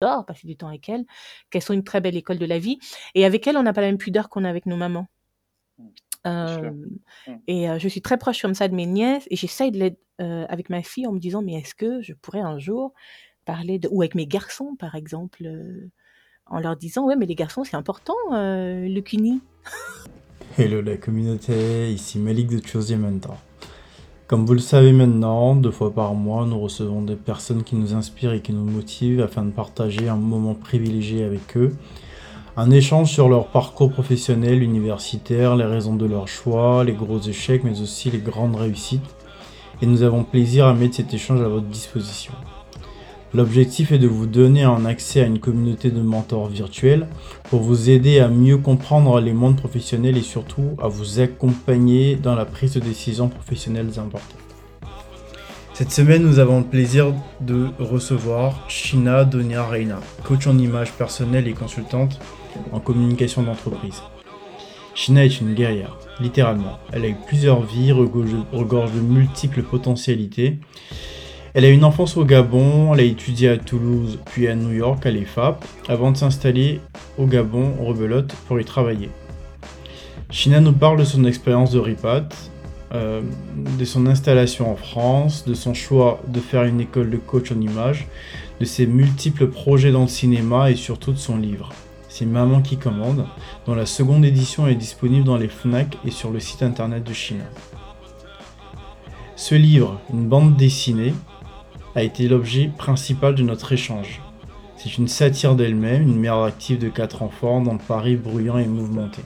j'adore passer du temps avec elles, qu'elles sont une très belle école de la vie et avec elles, on n'a pas la même pudeur qu'on a avec nos mamans. Mmh. Mmh. et je suis très proche comme ça de mes nièces et j'essaye de heu, avec ma fille en me disant: «Mais est-ce que je pourrais un jour parler de» ou avec mes garçons, par exemple, en leur disant: «Ouais, mais les garçons, c'est important, le CUNY». Hello la communauté, ici Malik de Choosy Mentor. Comme vous le savez maintenant, deux fois par mois, nous recevons des personnes qui nous inspirent et qui nous motivent afin de partager un moment privilégié avec eux. Un échange sur leur parcours professionnel, universitaire, les raisons de leur choix, les gros échecs, mais aussi les grandes réussites. Et nous avons plaisir à mettre cet échange à votre disposition. L'objectif est de vous donner un accès à une communauté de mentors virtuels pour vous aider à mieux comprendre les mondes professionnels et surtout à vous accompagner dans la prise de décisions professionnelles importantes. Cette semaine, nous avons le plaisir de recevoir Shina Donia Reina, coach en image personnelle et consultante en communication d'entreprise. Shina est une guerrière, littéralement. Elle a eu plusieurs vies, regorge de multiples potentialités. Elle a une enfance au Gabon, elle a étudié à Toulouse puis à New York à l'EFAP avant de s'installer au Gabon, en rebelote, pour y travailler. Shina nous parle de son expérience de RIPAT, euh, de son installation en France, de son choix de faire une école de coach en image, de ses multiples projets dans le cinéma et surtout de son livre. C'est Maman qui commande, dont la seconde édition est disponible dans les FNAC et sur le site internet de Shina. Ce livre, une bande dessinée, a été l'objet principal de notre échange. C'est une satire d'elle-même, une mère active de quatre enfants dans le Paris bruyant et mouvementé.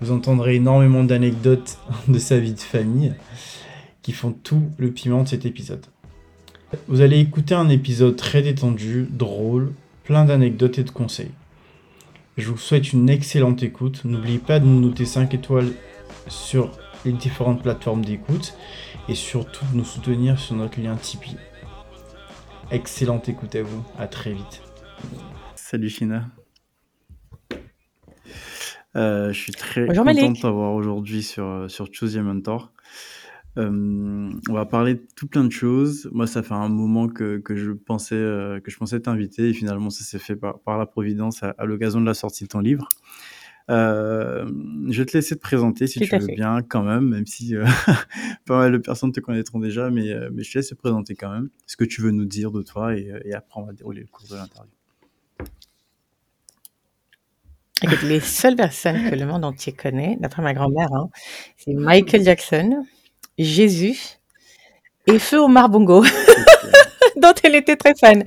Vous entendrez énormément d'anecdotes de sa vie de famille qui font tout le piment de cet épisode. Vous allez écouter un épisode très détendu, drôle, plein d'anecdotes et de conseils. Je vous souhaite une excellente écoute. N'oubliez pas de nous noter 5 étoiles sur les différentes plateformes d'écoute et surtout de nous soutenir sur notre lien Tipeee. Excellente écoute à vous, à très vite. Salut China. Euh, je suis très Bonjour content Malik. de t'avoir aujourd'hui sur, euh, sur Choose Your Mentor. Euh, on va parler de tout plein de choses. Moi, ça fait un moment que, que je pensais euh, que je pensais t'inviter et finalement, ça s'est fait par, par la providence à, à l'occasion de la sortie de ton livre. Euh, je vais te laisser te présenter si Tout tu veux fait. bien, quand même, même si euh, pas mal de personnes te connaîtront déjà, mais, euh, mais je te laisse te présenter quand même. Ce que tu veux nous dire de toi et, et après, on va dérouler le cours de l'interview. Les seules personnes que le monde entier connaît, d'après ma grand-mère, hein, c'est Michael Jackson, Jésus et Feu Omar Bongo. dont elle était très fan.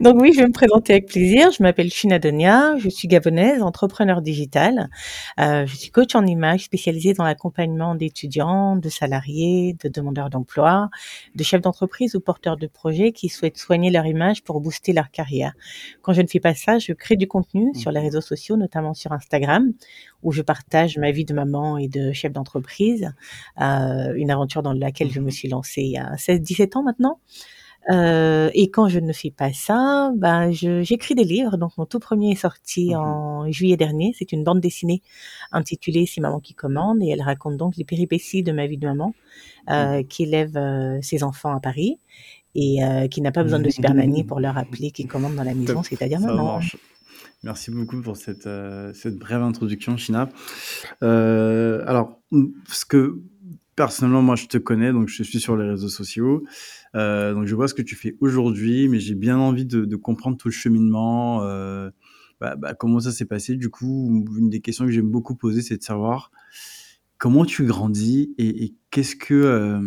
Donc oui, je vais me présenter avec plaisir. Je m'appelle Shina Donia, je suis gabonaise, entrepreneur digital. Euh, je suis coach en image spécialisée dans l'accompagnement d'étudiants, de salariés, de demandeurs d'emploi, de chefs d'entreprise ou porteurs de projets qui souhaitent soigner leur image pour booster leur carrière. Quand je ne fais pas ça, je crée du contenu sur les réseaux sociaux, notamment sur Instagram, où je partage ma vie de maman et de chef d'entreprise, euh, une aventure dans laquelle je me suis lancée il y a 16-17 ans maintenant. Euh, et quand je ne fais pas ça, ben j'écris des livres. Donc mon tout premier est sorti Mhm. en juillet dernier. C'est une bande dessinée intitulée C'est maman qui commande et elle raconte donc les péripéties de ma vie de maman euh, qui élève euh, ses enfants à Paris et qui n'a pas besoin de super nanny pour leur appeler qui commande dans la maison, c'est-à-dire maman. marche. Merci beaucoup pour cette, cette brève introduction, China. Alors, ce que personnellement, moi, je te connais, donc je suis sur les réseaux sociaux, euh, donc je vois ce que tu fais aujourd'hui, mais j'ai bien envie de, comprendre tout le cheminement, euh, bah, bah, comment ça s'est passé. Du coup, une des questions que j'aime beaucoup poser, c'est de savoir comment tu grandis et, qu'est-ce que euh,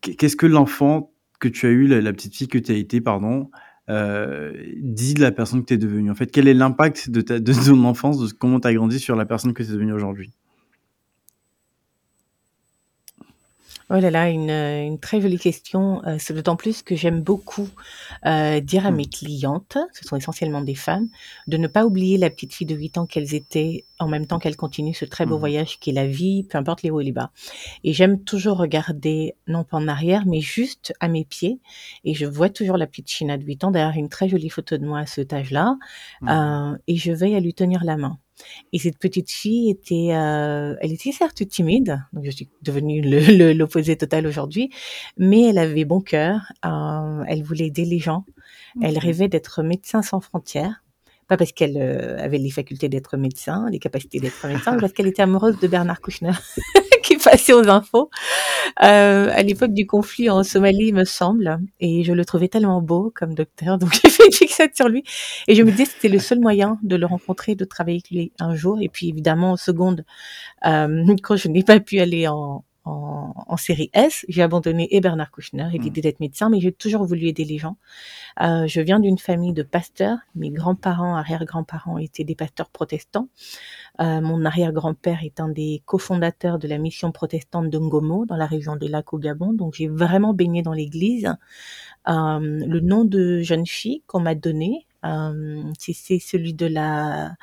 qu'est-ce que l'enfant que tu as eu, la, petite fille que tu as été, pardon, dit de la personne que tu es devenue? En fait, quel est l'impact de ton enfance, de comment tu as grandi sur la personne que tu es devenue aujourd'hui? Oh là là, une, euh, une très jolie question. Euh, c'est d'autant plus que j'aime beaucoup euh, dire à Hmm. mes clientes, ce sont essentiellement des femmes, de ne pas oublier la petite fille de 8 ans qu'elles étaient en même temps qu'elles continuent ce très beau Mhm. voyage qui est la vie, peu importe les hauts et les bas. Et j'aime toujours regarder, non pas en arrière, mais juste à mes pieds. Et je vois toujours la petite China de 8 ans, d'ailleurs une très jolie photo de moi à cet âge-là. Euh, et je veille à lui tenir la main. Et cette petite fille était, euh, elle était certes timide, donc je suis devenue l'opposé total aujourd'hui, mais elle avait bon cœur. euh, elle voulait aider les gens. Elle rêvait d'être médecin sans frontières. Pas parce qu'elle euh, avait les facultés d'être médecin, les capacités d'être médecin, mais parce qu'elle était amoureuse de Bernard Kouchner, passait aux infos euh, à l'époque du conflit en Somalie, il me semble. Et je le trouvais tellement beau comme docteur, donc j'ai fait une fixette sur lui. Et je me disais que c'était le seul moyen de le rencontrer, de travailler avec lui un jour. Et puis évidemment, en seconde, euh, quand je n'ai pas pu aller en, en, en série S, j'ai abandonné et Bernard Kouchner et l'idée d'être médecin, mais j'ai toujours voulu aider les gens. Euh, je viens d'une famille de pasteurs. Mes grands-parents, arrière-grands-parents étaient des pasteurs protestants. Euh, mon arrière-grand-père est un des cofondateurs de la mission protestante de Ngomo dans la région des lacs au Gabon. Donc j'ai vraiment baigné dans l'église. Euh, le nom de jeune fille qu'on m'a donné, c'est c'est celui de la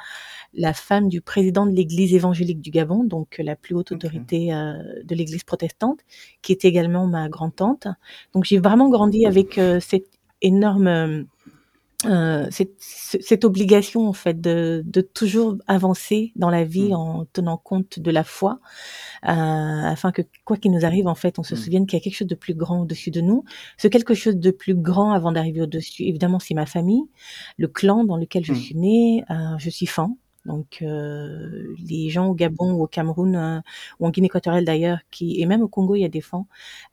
la femme du président de l'église évangélique du Gabon, donc la plus haute autorité euh, de l'église protestante, qui est également ma grand-tante. Donc j'ai vraiment grandi avec euh, cette énorme euh, cette, ce- cette obligation en fait de, de toujours avancer dans la vie Mmh. en tenant compte de la foi, euh, afin que quoi qu'il nous arrive en fait, on se Mmh. souvienne qu'il y a quelque chose de plus grand au-dessus de nous. Ce quelque chose de plus grand avant d'arriver au-dessus, évidemment, c'est ma famille, le clan dans lequel je Mmh. suis née. Euh, je suis fan. Donc euh, les gens au Gabon au Cameroun euh, ou en Guinée équatoriale d'ailleurs, qui et même au Congo il y a des fans,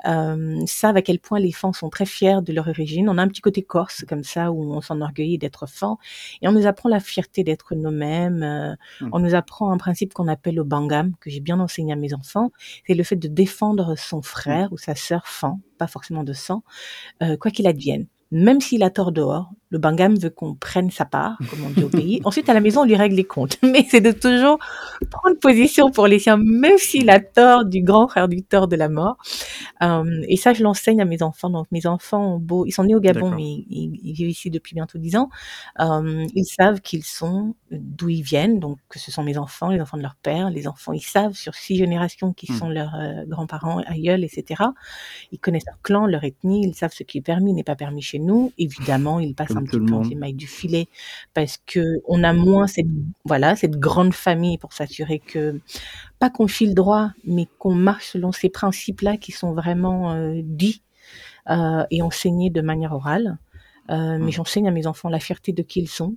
euh, savent à quel point les fans sont très fiers de leur origine. On a un petit côté corse comme ça où on s'enorgueillit d'être fans et on nous apprend la fierté d'être nous-mêmes. euh, Mmh. on nous apprend un principe qu'on appelle le bangam que j'ai bien enseigné à mes enfants, c'est le fait de défendre son Mmh. frère ou sa sœur fan, pas forcément de sang, euh, quoi qu'il advienne. Même s'il a tort dehors, le bangam veut qu'on prenne sa part, comme on dit au pays. Ensuite, à la maison, on lui règle les comptes. Mais c'est de toujours prendre position pour les siens, même s'il a tort du grand frère du tort de la mort. Euh, et ça, je l'enseigne à mes enfants. Donc, mes enfants ont beau, ils sont nés au Gabon, mais ils, ils vivent ici depuis bientôt dix ans. Euh, ils savent qu'ils sont, euh, d'où ils viennent. Donc, que ce sont mes enfants, les enfants de leur père, les enfants, ils savent sur six générations qui Mmh. sont leurs euh, grands-parents, aïeuls, etc. Ils connaissent leur clan, leur ethnie, ils savent ce qui est permis, n'est pas permis chez nous. Évidemment, ils passent un petit peu les mailles du filet parce que on a moins cette, voilà, cette grande famille pour s'assurer que, pas qu'on file droit, mais qu'on marche selon ces principes-là qui sont vraiment euh, dits euh, et enseignés de manière orale. Euh, mais Mmh. j'enseigne à mes enfants la fierté de qui ils sont.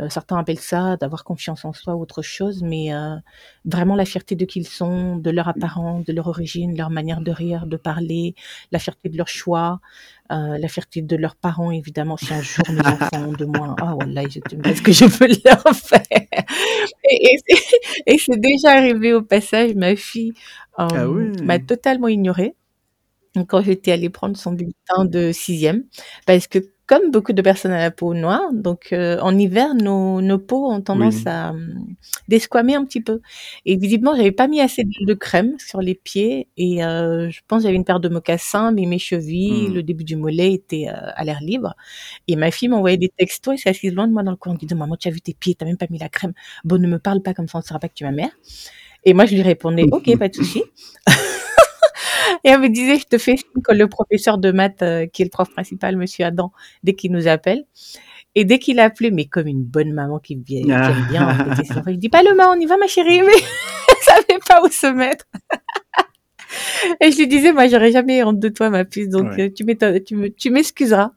Euh, certains appellent ça d'avoir confiance en soi ou autre chose, mais euh, vraiment la fierté de qui ils sont, de leur apparence, de leur origine, leur manière de rire, de parler, la fierté de leur choix, euh, la fierté de leurs parents, évidemment. Si un jour mes enfants ont de moi, ah wallah, je te ce que je peux leur faire. Et, et c'est et c'est déjà arrivé au passage, ma fille Ah m'a totalement ignorée quand j'étais allée prendre son bulletin de sixième, parce que comme beaucoup de personnes à la peau noire, donc euh, en hiver, nos, nos peaux ont tendance Oui. à hum, desquamer un petit peu. Et visiblement, j'avais pas mis assez de, crème sur les pieds, et euh, je pense que j'avais une paire de mocassins, mais mes chevilles, Mmh. le début du mollet était euh, à l'air libre. Et ma fille m'envoyait des textos, et s'est assise loin de moi dans le coin, en me disant maman, tu as vu tes pieds, t'as même pas mis la crème. Bon, ne me parle pas comme ça, on ne saura pas que tu es ma mère. Et moi, je lui répondais, ok, pas de souci. Et elle me disait, je te fais signe le professeur de maths, euh, qui est le prof principal, monsieur Adam, dès qu'il nous appelle, et dès qu'il appelait, mais comme une bonne maman qui, vient- qui aime bien je dis, pas le main, on y va, ma chérie, mais elle savait pas où se mettre. Et je lui disais, moi, j'aurais jamais honte de toi, ma puce, donc Ouais. tu m'excuseras.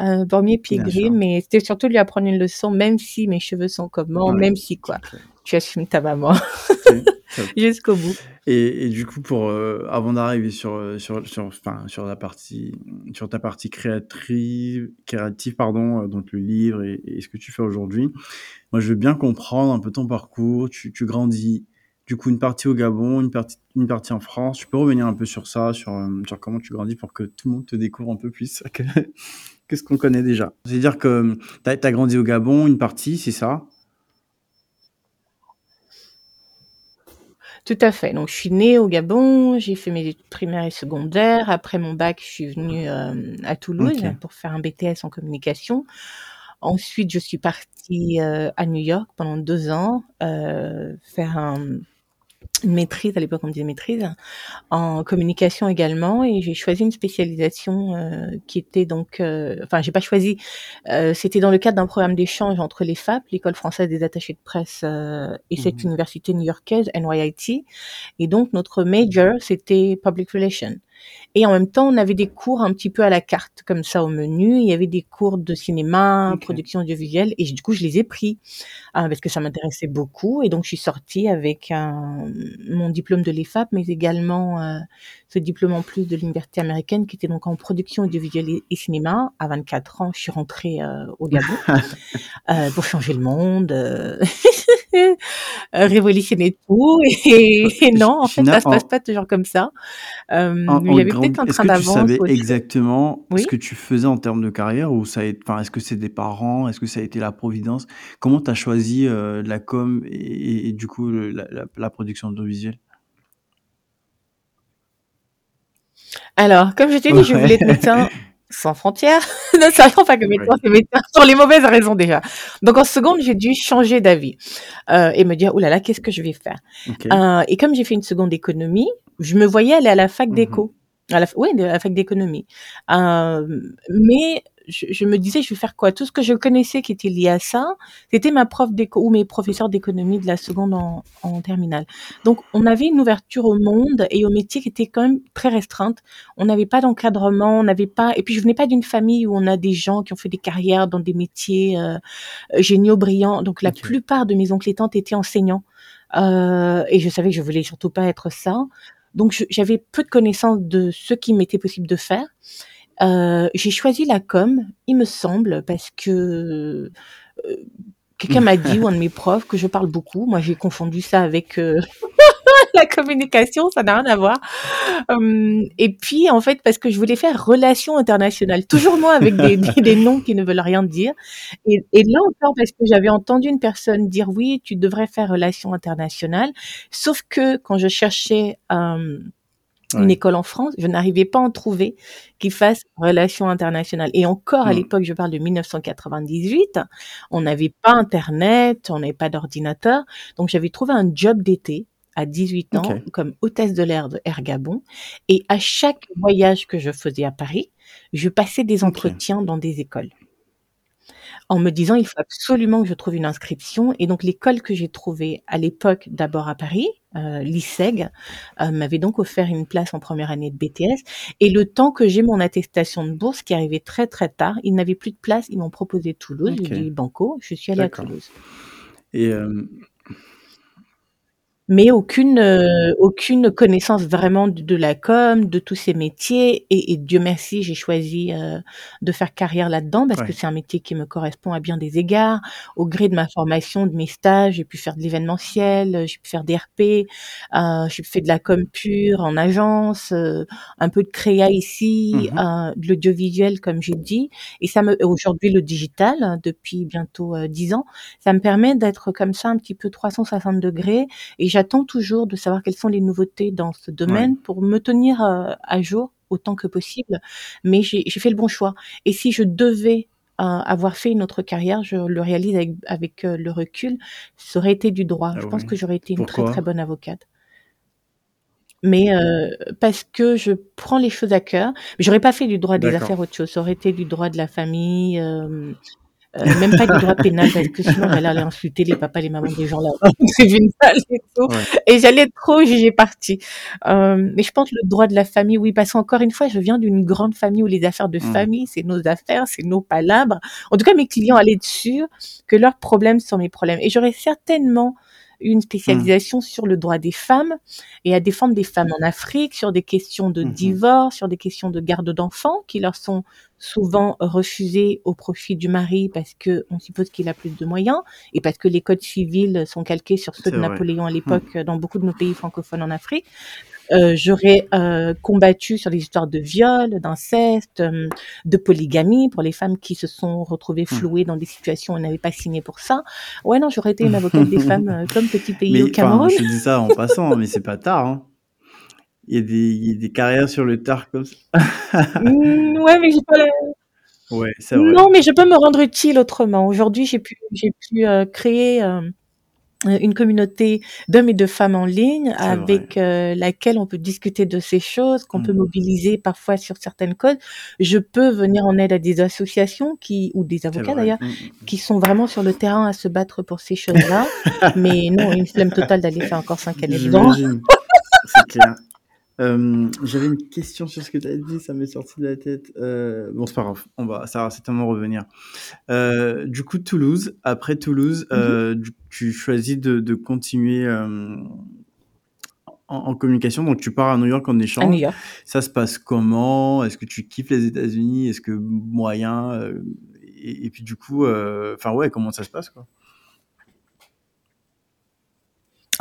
Euh, pieds Bien gris, mais c'était surtout lui apprendre une leçon, même si mes cheveux sont comment, Ouais, même si quoi. clair. Tu assumes ta maman jusqu'au bout. Et, et du coup, pour euh, avant d'arriver sur euh, sur sur enfin sur la partie sur ta partie créatrice créative pardon, euh, donc le livre et, et ce que tu fais aujourd'hui, moi je veux bien comprendre un peu ton parcours. Tu, tu grandis du coup une partie au Gabon, une partie une partie en France. Tu peux revenir un peu sur ça, sur sur comment tu grandis pour que tout le monde te découvre un peu plus que que ce qu'on connaît déjà? C'est-à-dire que tu as, grandi au Gabon, une partie, c'est ça? Tout à fait. Donc, je suis née au Gabon, j'ai fait mes études primaires et secondaires. Après mon bac, je suis venue euh, à Toulouse pour faire un BTS en communication. Ensuite, je suis partie euh, à New York pendant deux ans, euh, faire un, maîtrise, à l'époque on disait maîtrise, en communication également et j'ai choisi une spécialisation euh, qui était donc, euh, enfin j'ai pas choisi, euh, c'était dans le cadre d'un programme d'échange entre les FAP, l'école française des attachés de presse et cette Mmh université new-yorkaise, NYIT, et donc notre major c'était public relations. Et en même temps, on avait des cours un petit peu à la carte, comme ça au menu. Il y avait des cours de cinéma, production audiovisuelle, et du coup, je les ai pris euh, parce que ça m'intéressait beaucoup. Et donc, je suis sortie avec un, mon diplôme de l'EFAP, mais également euh, ce diplôme en plus de l'université américaine qui était donc en production audiovisuelle et, et cinéma. À 24 ans, je suis rentrée euh, au Gabon euh, pour changer le monde. euh, révolutionner tout et, et non en fait ça se passe en, pas toujours comme ça euh, en, en Est-ce que tu savais exactement ce que tu faisais en termes de carrière ou ça été... enfin, est-ce que c'est des parents? Est-ce que ça a été la providence? Comment tu as choisi euh, la com et, et- et du coup le- la, la- la production audiovisuelle? alors comme je t'ai dit je voulais être médecin sans frontières ne sachant pas que médecin c'est médecin pour les mauvaises raisons déjà donc en seconde j'ai dû changer d'avis euh, et me dire oh là là qu'est-ce que je vais faire? Euh, et comme j'ai fait une seconde économie, je me voyais aller à la fac Mhm. d'éco. À la, oui, de la fac d'économie. Euh, mais je, je me disais, je vais faire quoi? Tout ce que je connaissais qui était lié à ça, c'était ma prof d'éco ou mes professeurs d'économie de la seconde en, en terminale. Donc, on avait une ouverture au monde et au métier qui était quand même très restreinte. On n'avait pas d'encadrement, on n'avait pas. Et puis, je venais pas d'une famille où on a des gens qui ont fait des carrières dans des métiers euh, géniaux, brillants. Donc, la plupart de mes oncles et tantes étaient enseignants. Euh, et je savais que je voulais surtout pas être ça. Donc j'avais peu de connaissances de ce qui m'était possible de faire. Euh, j'ai choisi la com, il me semble, parce que euh, quelqu'un m'a dit ou un de mes profs que je parle beaucoup. Moi j'ai confondu ça avec euh, la communication, ça n'a rien à voir. Hum, et puis en fait parce que je voulais faire relations internationales, toujours moi avec des, des, des noms qui ne veulent rien dire. Et, et là encore parce que j'avais entendu une personne dire oui, tu devrais faire relations internationales. Sauf que quand je cherchais euh, une Ouais. école en France, je n'arrivais pas à en trouver qui fasse relations internationales. Et encore à Hmm. l'époque, je parle de 1998, on n'avait pas Internet, on n'avait pas d'ordinateur. Donc j'avais trouvé un job d'été à 18 ans comme hôtesse de l'air de Air Gabon. Et à chaque voyage que je faisais à Paris, je passais des entretiens dans des écoles en me disant il faut absolument que je trouve une inscription. Et donc l'école que j'ai trouvée à l'époque, d'abord à Paris, euh, l'ISEG, euh, m'avait donc offert une place en première année de BTS. Et le temps que j'ai mon attestation de bourse, qui arrivait très très tard, ils n'avaient plus de place, ils m'ont proposé Toulouse. Ok. J'ai dit banco, je suis allée à. Toulouse. Et euh, mais aucune euh, aucune connaissance vraiment de, de la com, de tous ces métiers. Et, et Dieu merci, j'ai choisi euh, de faire carrière là-dedans parce que ouais. c'est un métier qui me correspond à bien des égards. Au gré de ma formation, de mes stages, j'ai pu faire de l'événementiel, euh, j'ai pu faire des RP, euh, j'ai fait de la com pure en agence, euh, un peu de créa ici, Mhm. euh, de l'audiovisuel comme j'ai dit. Et ça me aujourd'hui le digital hein, depuis bientôt euh, dix ans, ça me permet d'être comme ça un petit peu 360 degrés et j'attends toujours de savoir quelles sont les nouveautés dans ce Ouais. domaine pour me tenir euh, à jour autant que possible. Mais j'ai fait le bon choix. Et si je devais euh, avoir fait une autre carrière, je le réalise avec, avec euh, le recul, ça aurait été du droit. Ah Je pense ouais. que j'aurais été une très très bonne avocate. Mais euh, parce que je prends les choses à cœur. J'aurais pas fait du droit des affaires autre chose. Ça aurait été du droit de la famille. Euh, même pas du droit pénal parce que sinon j'allais aller insulter les papas les mamans des gens là dans le tribunal et tout Ouais. et j'allais trop juger parti euh, mais je pense le droit de la famille oui parce qu'encore une fois je viens d'une grande famille où les affaires de Mhm. famille c'est nos affaires c'est nos palabres en tout cas mes clients allaient dessus que leurs problèmes sont mes problèmes et j'aurais certainement une spécialisation sur le droit des femmes et à défendre des femmes en Afrique sur des questions de Mhm. divorce, sur des questions de garde d'enfants qui leur sont souvent refusées au profit du mari parce que on suppose qu'il a plus de moyens et parce que les codes civils sont calqués sur ceux de vrai. Napoléon à Mhm. l'époque dans beaucoup de nos pays francophones en Afrique. Euh, J'aurais euh, combattu sur les histoires de viol, d'inceste, euh, de polygamie pour les femmes qui se sont retrouvées Mhm. flouées dans des situations où elles n'avaient pas signé pour ça. Ouais, non, j'aurais été une avocate des femmes comme petit pays Mais au Cameroun. je dis ça en passant, mais c'est pas tard. Hein. Il y a des, il y a des carrières sur le tard comme ça. Mm, ouais, mais j'ai pas la- Ouais, vrai. Non, mais je peux me rendre utile autrement. Aujourd'hui, j'ai pu, j'ai pu euh, créer euh, une communauté d'hommes et de femmes en ligne avec euh, laquelle on peut discuter de ces choses, qu'on peut Mmh. mobiliser parfois sur certaines causes. Je peux venir en aide à des associations qui ou des avocats d'ailleurs Mmh, mmh. qui sont vraiment sur le terrain à se battre pour ces choses-là. Mais non, une flemme totale d'aller faire encore cinq années dedans. C'est clair. Euh, J'avais une question sur ce que tu as dit, ça m'est sorti de la tête. Euh, bon, c'est pas grave, on va, ça va certainement revenir. Euh, du coup, Toulouse, après Toulouse, Mhm. tu choisis de, de continuer en, en communication. Donc, tu pars à New York en À New échange. York. Ça se passe comment? Est-ce que tu kiffes les États-Unis? Est-ce que moyen et, et puis, du coup, enfin, ouais, comment ça se passe, quoi?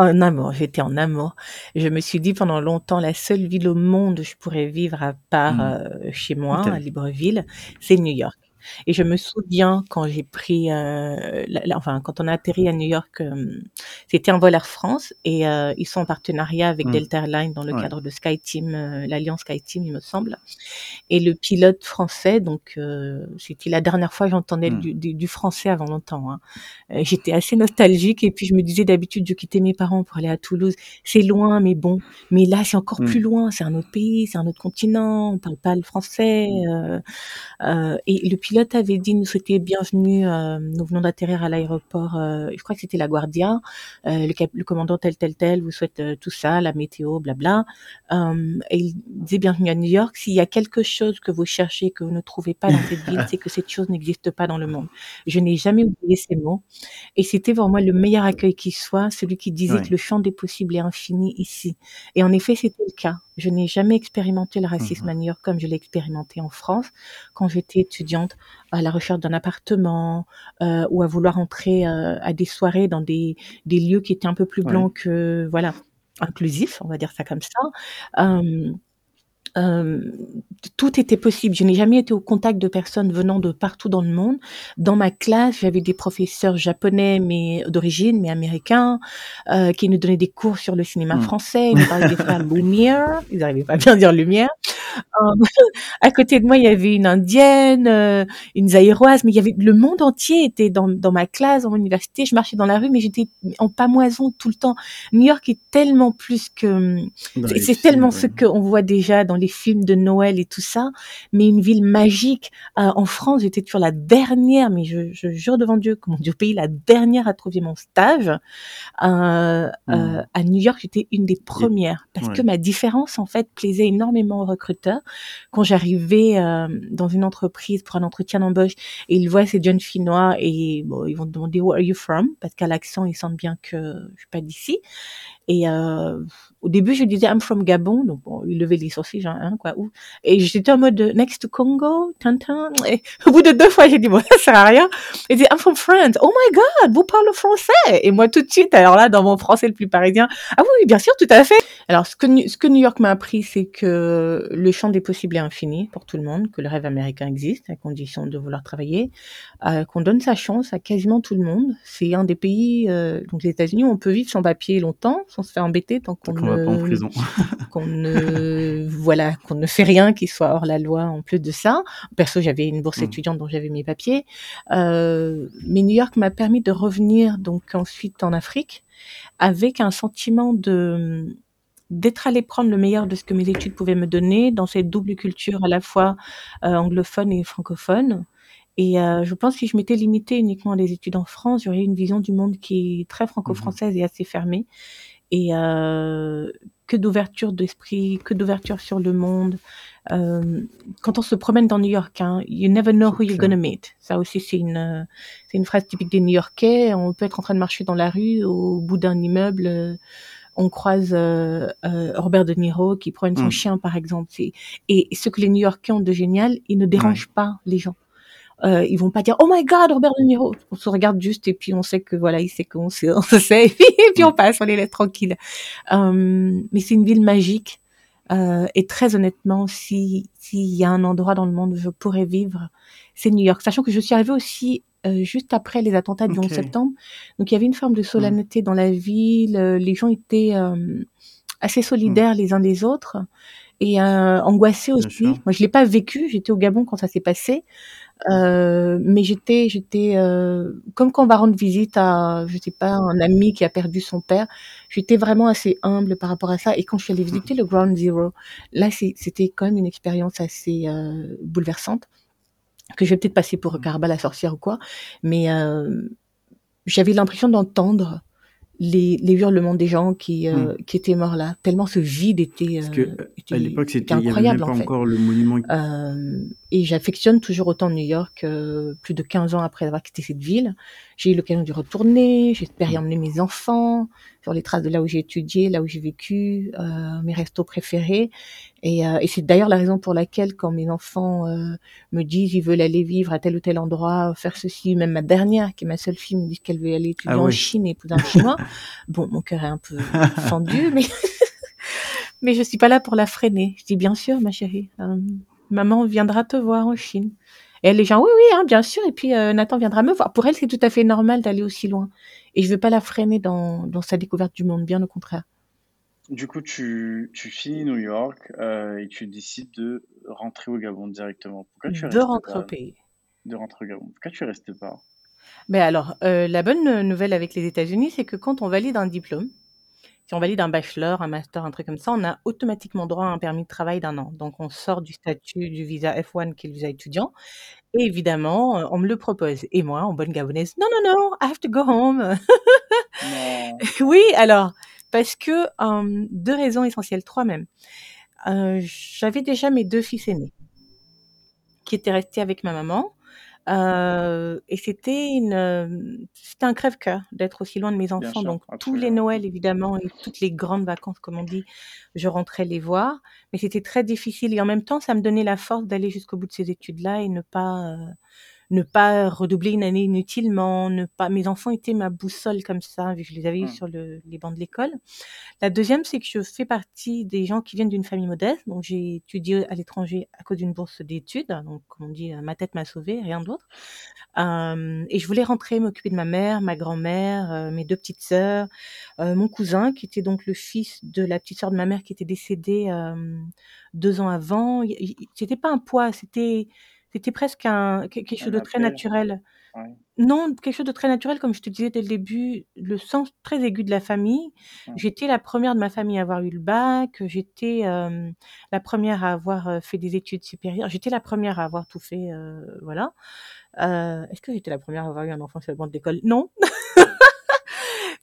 En amour, j'étais en amour. Je me suis dit pendant longtemps, la seule ville au monde où je pourrais vivre à part Hmm. euh, chez moi, à Libreville, c'est New York. Et je me souviens quand j'ai pris, euh, la- la- enfin quand on a atterri à New York, euh, c'était un vol Air France et euh, ils sont en partenariat avec Hmm. Delta Airlines dans le Ouais. cadre de SkyTeam, euh, l'alliance SkyTeam, il me semble. Et le pilote français, donc c'était la dernière fois que j'entendais Hmm. du, du- du français avant longtemps. hein. J'étais assez nostalgique et puis je me disais d'habitude je quittais mes parents pour aller à Toulouse. C'est loin, mais bon. Mais là c'est encore Hmm. plus loin. C'est un autre pays, c'est un autre continent. On parle pas le français. euh, et le pilote avait dit nous souhaitait bienvenue. euh, nous venons d'atterrir à l'aéroport. euh, je crois que c'était La Guardia. Euh, le, cap- le commandant tel tel tel vous souhaite tout ça, la météo, blabla. Et il disait bienvenue à New York. S'il y a quelque chose que vous cherchez que vous ne trouvez pas dans cette ville, c'est que cette chose n'existe pas dans le monde. Je n'ai jamais oublié ces mots. Et c'était pour moi le meilleur accueil qui soit, celui qui disait Ouais. que le champ des possibles est infini ici. Et en effet, c'était le cas. Je n'ai jamais expérimenté le racisme Mhm. à New York comme je l'ai expérimenté en France quand j'étais étudiante à la recherche d'un appartement euh, ou à vouloir entrer euh, à des soirées dans des, des lieux qui étaient un peu plus Ouais. blancs que voilà inclusifs, on va dire ça comme ça. Euh, euh, tout était possible. Je n'ai jamais été au contact de personnes venant de partout dans le monde. Dans ma classe, j'avais des professeurs japonais, mais d'origine, mais américains, euh, qui nous donnaient des cours sur le cinéma Hmm. français. Ils nous parlaient des frères Lumière. Ils n'arrivaient pas à bien dire Lumière. Euh, à côté de moi, il y avait une indienne, euh, une zaïroise, mais il y avait le monde entier était dans, dans ma classe, dans mon université. Je marchais dans la rue, mais j'étais en pamoison tout le temps. New York est tellement plus que c'est tellement ouais. ce qu'on voit déjà dans les films de Noël et tout ça, mais une ville magique. Euh, en France, j'étais toujours la dernière, mais je, je jure devant Dieu mon Dieu pays, la dernière à trouver mon stage. Euh, Hmm. euh, à New York, j'étais une des premières parce ouais. que ma différence, en fait, plaisait énormément aux recruteurs. Quand j'arrivais euh, dans une entreprise pour un entretien d'embauche et ils voient ces jeunes filles noires et bon, ils vont demander Where are you from? Parce qu'à l'accent, ils sentent bien que je suis pas d'ici. Et euh, au début, je disais I'm from Gabon, donc bon, il levait les sourcils, genre, hein, quoi, où Et j'étais en mode next to Congo, Tintin. Et au bout de deux fois, j'ai dit bon, ça sert à rien. Et dit I'm from France. Oh my God, vous parlez français Et moi tout de suite, alors là, dans mon français le plus parisien, ah oui, bien sûr, tout à fait. Alors ce que New- ce que New York m'a appris, c'est que le champ des possibles est infini pour tout le monde, que le rêve américain existe à condition de vouloir travailler, euh, qu'on donne sa chance à quasiment tout le monde. C'est un des pays, euh, donc les États-Unis, où on peut vivre sans papier longtemps, sans se faire embêter tant qu'on Va pas en ne prison. qu'on ne voilà qu'on ne fait rien qui soit hors la loi en plus de ça perso j'avais une bourse Mm. étudiante dont j'avais mes papiers euh, mais New York m'a permis de revenir donc ensuite en Afrique avec un sentiment de d'être allé prendre le meilleur de ce que mes études pouvaient me donner dans cette double culture à la fois euh, anglophone et francophone et euh, je pense que si je m'étais limitée uniquement à des études en France, j'aurais une vision du monde qui est très franco-française et assez fermée. Et euh, que d'ouverture d'esprit, que d'ouverture sur le monde. Euh, quand on se promène dans New York, hein, you never know who you're gonna meet. Ça aussi, c'est une, c'est une phrase typique des New-Yorkais. On peut être en train de marcher dans la rue, au bout d'un immeuble, euh, on croise euh, euh, Robert De Niro qui promène son Mm. chien, par exemple. Et ce que les New-Yorkais ont de génial, ils ne dérangent pas les gens. Euh, ils vont pas dire oh my god Robert De Niro. On se regarde juste et puis on sait que voilà il sait qu'on sait on se sait. Et puis, et puis on passe on les laisse tranquilles. Euh, mais c'est une ville magique. Euh, et très honnêtement si s'il y a un endroit dans le monde où je pourrais vivre c'est New York. Sachant que je suis arrivée aussi euh, juste après les attentats du Ok. 11 septembre. Donc il y avait une forme de solennité dans la ville. Les gens étaient assez solidaires les uns des autres et euh, angoissés Bien aussi. moi je l'ai pas vécu. J'étais au Gabon quand ça s'est passé Euh, mais j'étais, j'étais, euh, comme quand on va rendre visite à, je sais pas, un ami qui a perdu son père, j'étais vraiment assez humble par rapport à ça. Et quand je suis allée visiter le Ground Zero, là, c'était quand même une expérience assez euh, bouleversante que je vais peut-être passer pour Carba la sorcière ou quoi, mais euh, j'avais l'impression d'entendre les, les hurlements des gens qui, euh, Hmm. qui étaient morts là, tellement ce vide était, Parce que euh, était, à l'époque, était c'était, il y avait même incroyable pas en fait. encore le monument. Euh, et j'affectionne toujours autant New York, euh, plus de 15 ans après avoir quitté cette ville. J'ai eu l'occasion d'y retourner, j'espère y emmener mes enfants sur les traces de là où j'ai étudié, là où j'ai vécu, euh, mes restos préférés. Et, euh, et c'est d'ailleurs la raison pour laquelle quand mes enfants euh, me disent ils veulent aller vivre à tel ou tel endroit, faire ceci, même ma dernière, qui est ma seule fille, me dit qu'elle veut aller étudier Ah en. Chine et épouser un Chinois. bon, mon cœur est un peu fendu, mais mais je suis pas là pour la freiner. Je dis bien sûr, ma chérie. Euh, maman viendra te voir en Chine. Et elle est genre, oui, oui, hein, bien sûr. Et puis euh, Nathan viendra me voir. Pour elle, c'est tout à fait normal d'aller aussi loin. Et je veux pas la freiner dans, dans sa découverte du monde, bien au contraire. Du coup, tu, tu finis New York euh, et tu décides de rentrer au Gabon directement. Pourquoi tu De rentrer au pays. de rentrer au Gabon? Pourquoi tu restes pas? Mais alors, euh, la bonne nouvelle avec les États-Unis, c'est que quand on valide un diplôme, si on valide un bachelor, un master, un truc comme ça, on a automatiquement droit à un permis de travail d'un an. Donc, on sort du statut du visa F1 qui est le visa étudiant. Et évidemment, euh, on me le propose. Et moi, en bonne gabonaise, non, non, non, I have to go home. Oui, alors, parce que euh, deux raisons essentielles, trois même. Euh, J'avais déjà mes deux fils aînés qui étaient restés avec ma maman. Euh, et c'était une, euh, c'était un crève-cœur d'être aussi loin de mes enfants. sûr, Donc tous les. Noëls évidemment et toutes les grandes vacances comme on dit, je rentrais les voir. Mais c'était très difficile et en même temps ça me donnait la force d'aller jusqu'au bout de ces études-là et ne pas euh, ne pas redoubler une année inutilement, ne pas. Mes enfants étaient ma boussole comme ça, vu que je les avais Hmm. sur le, les bancs de l'école. La deuxième, c'est que je fais partie des gens qui viennent d'une famille modeste. Donc, j'ai étudié à l'étranger à cause d'une bourse d'études. Donc, comme on dit, euh, ma tête m'a sauvée, rien d'autre. Euh, et je voulais rentrer, m'occuper de ma mère, ma grand-mère, euh, mes deux petites sœurs, euh, mon cousin, qui était donc le fils de la petite sœur de ma mère qui était décédée euh, deux ans avant. C'était pas un poids, c'était c'était presque un, que- quelque chose Un de très appel. naturel. Ouais. Non, quelque chose de très naturel, comme je te disais dès le début, le sens très aigu de la famille. J'étais la première de ma famille à avoir eu le bac, j'étais euh, la première à avoir euh, fait des études supérieures, j'étais la première à avoir tout fait, euh, voilà. Euh, Est-ce que j'étais la première à avoir eu un enfant sur le banc de l'école Non.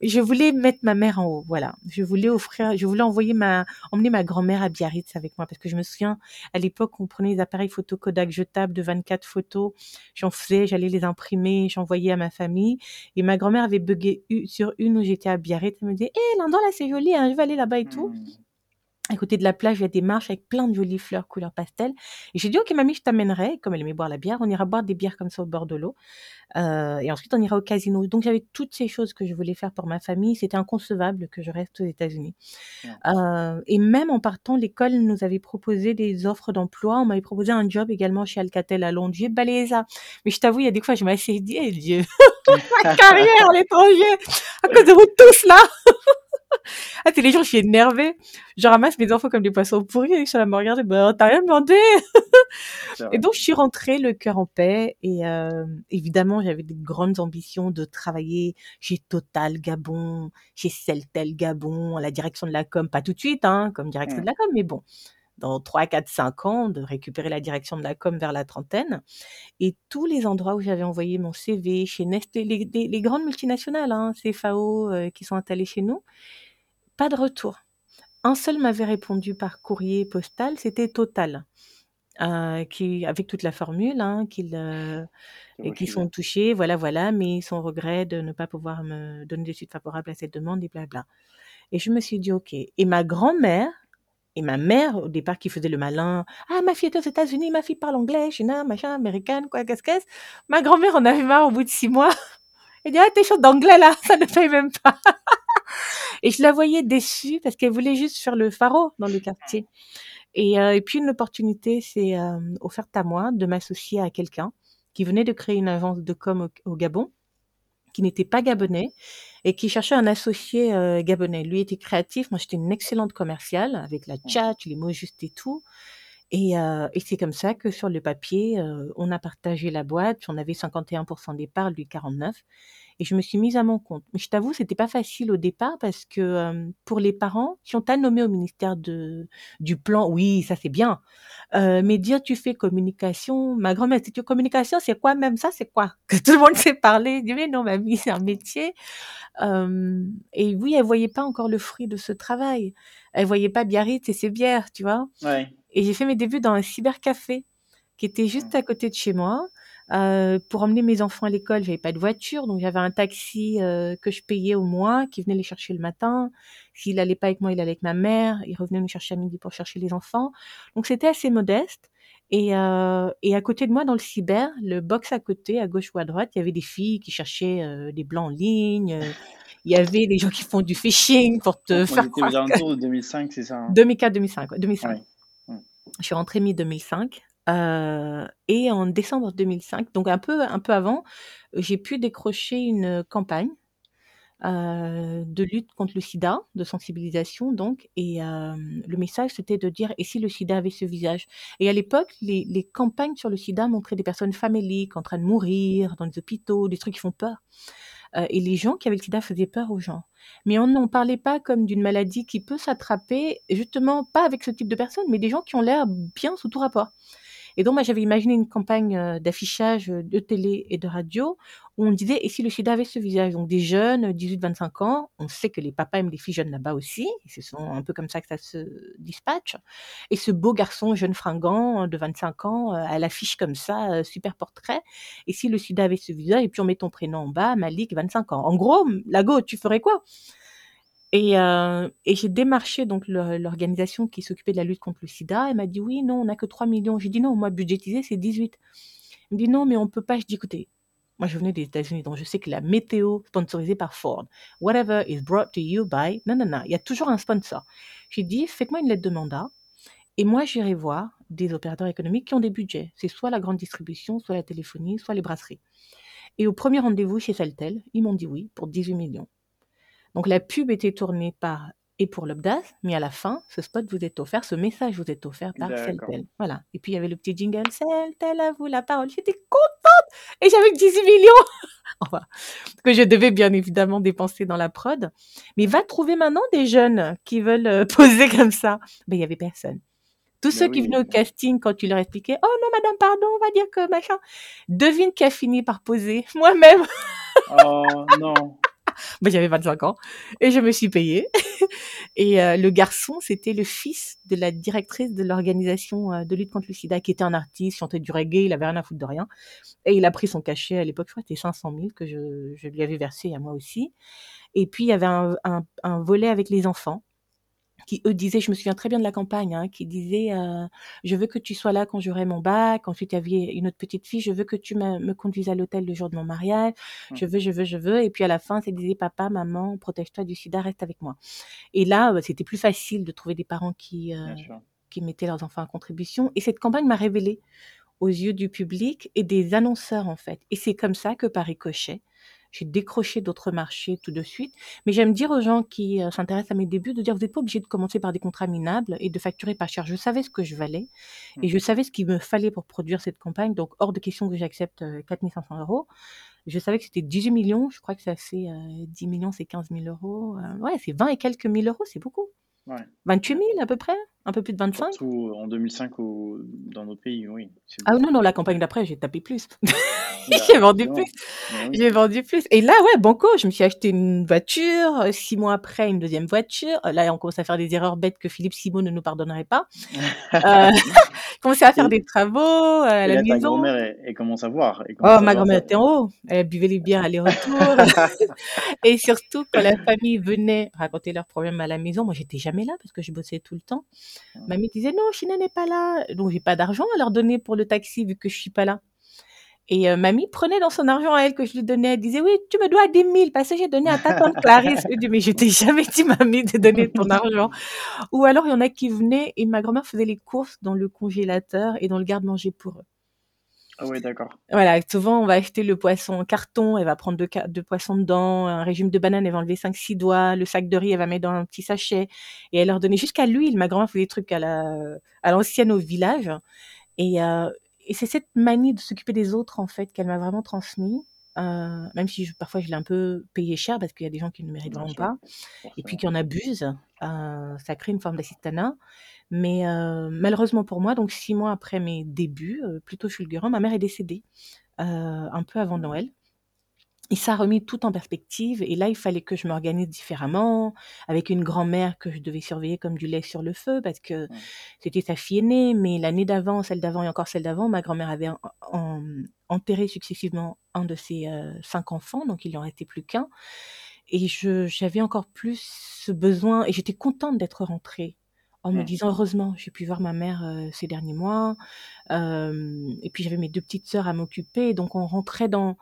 je voulais mettre ma mère en haut, voilà. Je voulais offrir, je voulais envoyer ma, emmener ma grand-mère à Biarritz avec moi parce que je me souviens à l'époque on prenait des appareils photo Kodak jetables de 24 photos, j'en faisais, j'allais les imprimer, j'envoyais à ma famille et ma grand-mère avait bugué sur une où j'étais à Biarritz, elle me disait, hé l'endroit là c'est joli, hein, je vais aller là-bas et tout. À côté de la plage, il y a des marches avec plein de jolies fleurs couleur pastel. Et j'ai dit, ok, mamie, je t'amènerai. Comme elle aimait boire la bière, on ira boire des bières comme ça au bord de l'eau. Euh, et ensuite, on ira au casino. Donc, j'avais toutes ces choses que je voulais faire pour ma famille. C'était inconcevable que je reste aux États-Unis. Ouais. Euh, et même en partant, l'école nous avait proposé des offres d'emploi. On m'avait proposé un job également chez Alcatel à Londres. J'ai balayé ça. Mais je t'avoue, il y a des fois, je m'assieds dit, eh Dieu, ma carrière à l'étranger, à cause de vous tous là. Ah, c'est les jours, je suis énervée. Je ramasse mes enfants comme des poissons pourris et à me regarder, bah, t'as rien demandé. Et donc, je suis rentrée le cœur en paix et euh, évidemment, j'avais des grandes ambitions de travailler chez Total Gabon, chez Celtel Gabon, à la direction de la com, pas tout de suite, hein, comme direction Hmm. de la com, mais bon, dans 3, 4, 5 ans, de récupérer la direction de la com vers la trentaine. Et tous les endroits où j'avais envoyé mon CV, chez Nestlé, les, les- les grandes multinationales, hein, CFAO, euh, qui sont installées chez nous, pas de retour. Un seul m'avait répondu par courrier postal, c'était Total, euh, qui, avec toute la formule, hein, qu'ils, euh, qui sont touchés, voilà, voilà, mais son regret de ne pas pouvoir me donner des suites favorables à cette demande et blabla. Et je me suis dit, ok. Et ma grand-mère et ma mère, au départ, qui faisait le malin, ah, ma fille est aux États-Unis, ma fille parle anglais, chinois, machin, américaine, quoi, qu'est-ce. Ma grand-mère en avait marre au bout de six mois. Elle dit, ah, t'es chaude d'anglais là, ça ne paye même pas. Et je la voyais déçue parce qu'elle voulait juste faire le pharo dans le quartier. Et, euh, et puis une opportunité s'est euh, offerte à moi de m'associer à quelqu'un qui venait de créer une agence de com au Gabon, qui n'était pas gabonais et qui cherchait un associé euh, gabonais. Lui était créatif, moi j'étais une excellente commerciale avec la chat, les mots justes et tout. Et, euh, et c'est comme ça que sur le papier, euh, on a partagé la boîte. On avait 51% des parts, lui 49. Et je me suis mise à mon compte. Mais je t'avoue, c'était pas facile au départ parce que euh, pour les parents, si on t'a nommé au ministère de, du plan, oui, ça c'est bien. Euh, mais dire tu fais communication, ma grand-mère, tu communication, c'est quoi même ça, c'est quoi? Que tout le monde sait parler. Je dis, mais non, mamie, c'est un métier. Euh, et oui, elle voyait pas encore le fruit de ce travail. Elle voyait pas Biarritz et ses bières, tu vois? Ouais. Et j'ai fait mes débuts dans un cybercafé qui était juste à côté de chez moi. Euh, pour emmener mes enfants à l'école, j'avais pas de voiture, donc j'avais un taxi euh, que je payais au mois, qui venait les chercher le matin. S'il allait pas avec moi, il allait avec ma mère. Il revenait nous chercher à midi pour chercher les enfants. Donc c'était assez modeste. Et, euh, et à côté de moi, dans le cyber, le box à côté, à gauche ou à droite, il y avait des filles qui cherchaient euh, des blancs en ligne. euh, Il y avait des gens qui font du phishing pour te On faire était aux croire. que- alentours de 2005, c'est ça hein? 2004, 2005, ouais, 2005. Ouais. Mm. Je suis rentrée mi-2005. Euh, et en décembre 2005, donc un peu, un peu avant, j'ai pu décrocher une campagne euh, de lutte contre le sida, de sensibilisation donc. Et euh, le message, c'était de dire, et si le sida avait ce visage? Et à l'époque, les, campagnes sur le sida montraient des personnes faméliques en train de mourir dans les hôpitaux, des trucs qui font peur. Et les gens qui avaient le sida faisaient peur aux gens. Mais on n'en parlait pas comme d'une maladie qui peut s'attraper, justement pas avec ce type de personnes, mais des gens qui ont l'air bien sous tout rapport. Et donc, moi, j'avais imaginé une campagne euh, d'affichage euh, de télé et de radio où on disait, et si le sida avait ce visage? Donc, des jeunes, 18-25 ans, on sait que les papas aiment les filles jeunes là-bas aussi, et ce sont un peu comme ça que ça se dispatche. Et ce beau garçon, jeune fringant, euh, de 25 ans, euh, à l'affiche comme ça, euh, super portrait. Et si le sida avait ce visage, et puis on met ton prénom en bas, Malik, 25 ans. En gros, Lago, tu ferais quoi? Et, euh, et j'ai démarché donc l'organisation qui s'occupait de la lutte contre le sida. Elle m'a dit oui, non, on n'a que 3 millions. J'ai dit non, moi budgétisé, c'est 18. Elle me dit non, mais on peut pas. Je dis écoutez, moi je venais des États-Unis, donc je sais que la météo sponsorisée par Ford, whatever is brought to you by, non, non, non, il y a toujours un sponsor. J'ai dit faites-moi une lettre de mandat et moi j'irai voir des opérateurs économiques qui ont des budgets. C'est soit la grande distribution, soit la téléphonie, soit les brasseries. Et au premier rendez-vous chez Saltel, ils m'ont dit oui pour 18 millions. Donc la pub était tournée par et pour l'Obdas, mais à la fin, ce spot vous est offert, ce message vous est offert par. Celtel. Voilà. Et puis il y avait le petit jingle Celtel à vous la parole. J'étais contente et j'avais 18 millions. enfin, que je devais bien évidemment dépenser dans la prod. Mais va trouver maintenant des jeunes qui veulent euh, poser comme ça. Mais il y avait personne. Tous ceux qui oui. venaient au casting, quand tu leur expliquais, oh non, madame, pardon, on va dire que machin. Devine qui a fini par poser? Moi-même. Oh non. Bah, j'avais 25 ans et je me suis payée. et euh, le garçon, c'était le fils de la directrice de l'organisation euh, de lutte contre le sida, qui était un artiste, chantait du reggae, il avait rien à foutre de rien. Et il a pris son cachet à l'époque, je crois c'était 500 000 que je, je lui avais versé à moi aussi. Et puis, il y avait un, un, un volet avec les enfants qui eux disaient, je me souviens très bien de la campagne, hein, qui disait, euh, je veux que tu sois là quand j'aurai mon bac. Ensuite, il y avait une autre petite fille, je veux que tu me, me conduises à l'hôtel le jour de mon mariage. Je veux, je veux, je veux. Et puis à la fin, ça disait, papa, maman, protège-toi du sida, reste avec moi. Et là, euh, c'était plus facile de trouver des parents qui, euh, qui mettaient leurs enfants en contribution. Et cette campagne m'a révélé aux yeux du public et des annonceurs, en fait. Et c'est comme ça que par ricochet, j'ai décroché d'autres marchés tout de suite. Mais j'aime dire aux gens qui euh, s'intéressent à mes débuts de dire vous n'êtes pas obligé de commencer par des contrats minables et de facturer pas cher. Je savais ce que je valais et je savais ce qu'il me fallait pour produire cette campagne. Donc, hors de question que j'accepte euh, 4500 euros. Je savais que c'était 18 millions. Je crois que ça fait euh, 10 millions, c'est 15 000 euros. Euh, ouais, c'est 20 et quelques mille euros, c'est beaucoup. Ouais. 28 000 à peu près Un peu plus de 25 Surtout en 2005 au- dans nos pays, oui. Ah non, non, la campagne d'après, j'ai tapé plus. Bah, j'ai vendu plus. Oui. J'ai vendu plus. Et là, ouais, banco, je me suis acheté une voiture. Six mois après, une deuxième voiture. Là, on commence à faire des erreurs bêtes que Philippe Simon ne nous pardonnerait pas. Euh, commençait à faire des travaux euh, à la là, ta maison. grand-mère, elle, elle commence à voir. elle Oh, à ma grand-mère était en haut. Elle buvait les bières aller-retour. et surtout, quand la famille venait raconter leurs problèmes à la maison, moi, j'étais jamais là parce que je bossais tout le temps. Mamie disait, non, China n'est pas là. Donc, j'ai pas d'argent à leur donner pour le taxi vu que je suis pas là. Et euh, mamie prenait dans son argent à elle que je lui donnais. Elle disait, oui, tu me dois 10 000 parce que j'ai donné à ta tante Clarisse. Je dis, mais je t'ai jamais dit, mamie, de donner ton argent. Ou alors, il y en a qui venaient et ma grand-mère faisait les courses dans le congélateur et dans le garde-manger pour eux. Ah ouais, d'accord. Voilà, souvent on va acheter le poisson en carton, elle va prendre deux, deux poissons dedans, un régime de banane, elle va enlever 5-6 doigts, le sac de riz, elle va mettre dans un petit sachet, et elle leur donnait jusqu'à l'huile. Ma grand-mère faisait des trucs à la à l'ancienne au village, et, euh, et c'est cette manie de s'occuper des autres en fait qu'elle m'a vraiment transmis. Euh, même si je, parfois je l'ai un peu payé cher parce qu'il y a des gens qui ne méritent vraiment pas, et puis qui en abusent, ça crée une forme d'assistanat. Mais malheureusement pour moi, donc six mois après mes débuts, plutôt fulgurants, ma mère est décédée un peu avant Noël. Et ça a remis tout en perspective. Et là, il fallait que je m'organise différemment, avec une grand-mère que je devais surveiller comme du lait sur le feu, parce que Ouais. c'était sa fille aînée. Mais l'année d'avant, celle d'avant et encore celle d'avant, ma grand-mère avait en- en- enterré successivement un de ses euh, cinq enfants, donc il n'en restait plus qu'un. Et je, j'avais encore plus ce besoin, et j'étais contente d'être rentrée, en me Mm. disant heureusement, j'ai pu voir ma mère euh, ces derniers mois. Euh, et puis j'avais mes deux petites sœurs à m'occuper, donc on rentrait dans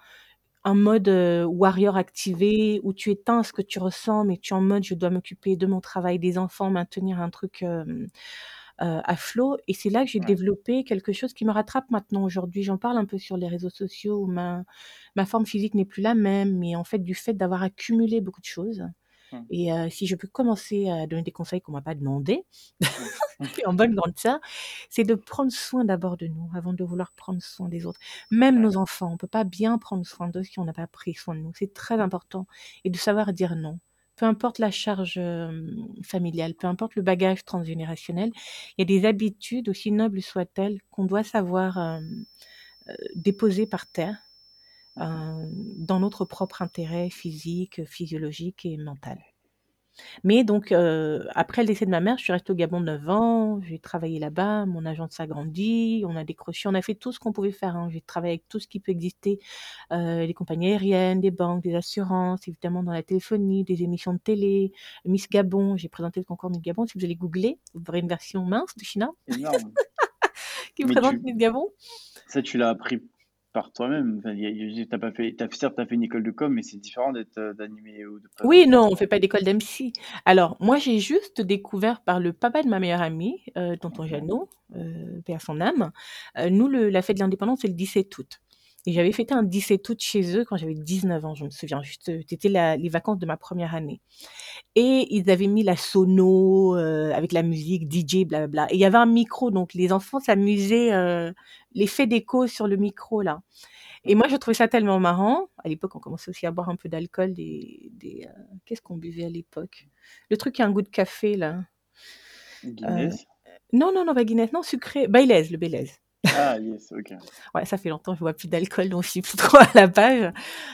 un mode euh, warrior activé où tu éteins ce que tu ressens, mais tu es en mode je dois m'occuper de mon travail, des enfants, maintenir un truc euh, à flot. Et c'est là que j'ai Ouais. développé quelque chose qui me rattrape maintenant aujourd'hui. J'en parle un peu sur les réseaux sociaux où ma, ma forme physique n'est plus la même, mais en fait du fait d'avoir accumulé beaucoup de choses. Mm. Et euh, si je peux commencer à donner des conseils qu'on m'a pas demandé, en bonne grande sœur, c'est de prendre soin d'abord de nous avant de vouloir prendre soin des autres. Même Ouais. nos enfants, on peut pas bien prendre soin d'eux si on n'a pas pris soin de nous. C'est très important. Et de savoir dire non. Peu importe la charge familiale, peu importe le bagage transgénérationnel, il y a des habitudes, aussi nobles soient-elles, qu'on doit savoir euh, déposer par terre euh, dans notre propre intérêt physique, physiologique et mental. Mais donc, euh, après le décès de ma mère, je suis restée au Gabon 9 ans, j'ai travaillé là-bas, mon agence s'agrandit, on a décroché, on a fait tout ce qu'on pouvait faire. hein. J'ai travaillé avec tout ce qui peut exister, euh, les compagnies aériennes, des banques, des assurances, évidemment dans la téléphonie, des émissions de télé, Miss Gabon, j'ai présenté le concours Miss Gabon. Si vous allez googler, vous verrez une version mince de China Énorme. qui Mais présente tu, Miss Gabon. ça, tu l'as appris par toi-même. Enfin, t'as pas fait, t'as, certes, t'as fait une école de com, mais c'est différent d'être euh, d'animer ou de Oui, non, on fait pas d'école d'MC. Alors, moi, j'ai juste découvert par le papa de ma meilleure amie, euh, tonton. Jeannot, euh, à son âme. Euh, nous, le- la fête de l'indépendance, c'est le 17 août. Et j'avais fêté un 17 août chez eux quand j'avais 19 ans, je me souviens. juste, euh, C'était les vacances de ma première année. Et ils avaient mis la sono euh, avec la musique, DJ, blablabla. Et il y avait un micro, donc les enfants s'amusaient, euh, l'effet d'écho sur le micro, là. Et moi, je trouvais ça tellement marrant. À l'époque, on commençait aussi à boire un peu d'alcool. Des, des, euh, Qu'est-ce qu'on buvait à l'époque? Le truc qui a un goût de café, là. Guinness. non, non, non, pas Guinness, non, sucré. Baileys, le Baileys. Ah, yes, ok. Ouais, ça fait longtemps que je bois plus d'alcool, donc je suis plus trop à la page.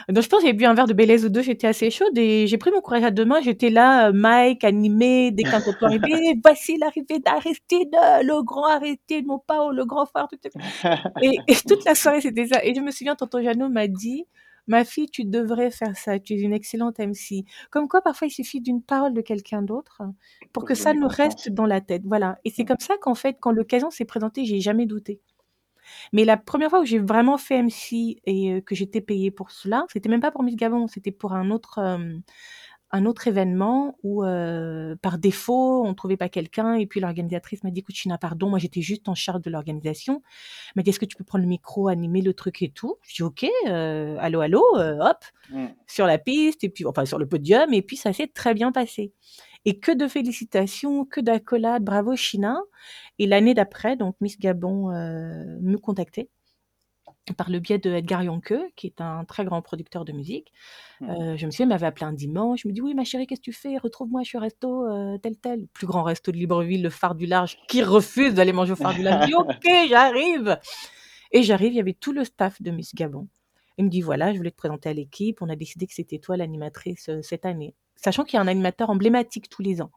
Donc je pense que j'ai bu un verre de Baileys ou deux, j'étais assez chaude et j'ai pris mon courage à deux mains. J'étais là, euh, Mike, animé, dès qu'un tonton arrivait, voici l'arrivée d'Aristide, le grand Aristide, mon pao, le grand tout, tout. Et, et toute la soirée, c'était ça. Et je me souviens, tonton Jeannot m'a dit, ma fille, tu devrais faire ça, tu es une excellente MC. Comme quoi, parfois, il suffit d'une parole de quelqu'un d'autre pour Pour que ça nous reste dans la tête. Voilà. Et c'est Mm. comme ça qu'en fait, quand l'occasion s'est présentée, j'ai jamais douté. Mais la première fois où j'ai vraiment fait MC et euh, que j'étais payée pour cela, c'était même pas pour Miss Gabon, c'était pour un autre, euh, un autre événement où, euh, par défaut, on trouvait pas quelqu'un et puis l'organisatrice m'a dit, écoute, China, pardon, moi j'étais juste en charge de l'organisation. Elle m'a dit, est-ce que tu peux prendre le micro, animer le truc et tout? Je dis, ok, allô, allô, hop, Mm. sur la piste et puis, enfin, sur le podium et puis ça s'est très bien passé. Et que de félicitations, que d'accolades, bravo China. Et l'année d'après, donc Miss Gabon euh, me contactait par le biais de Edgar Yonke, qui est un très grand producteur de musique. Mm. Euh, je me souviens, il m'avait appelé un dimanche. Je me dis Oui, ma chérie, qu'est-ce que tu fais? Retrouve-moi, je suis au resto, euh, tel, tel. Le plus grand resto de Libreville, le phare du large, qui refuse d'aller manger au phare du large. Je dis Ok, j'arrive. Et j'arrive, il y avait tout le staff de Miss Gabon. Il me dit Voilà, je voulais te présenter à l'équipe. On a décidé que c'était toi l'animatrice euh, cette année. Sachant qu'il y a un animateur emblématique tous les ans.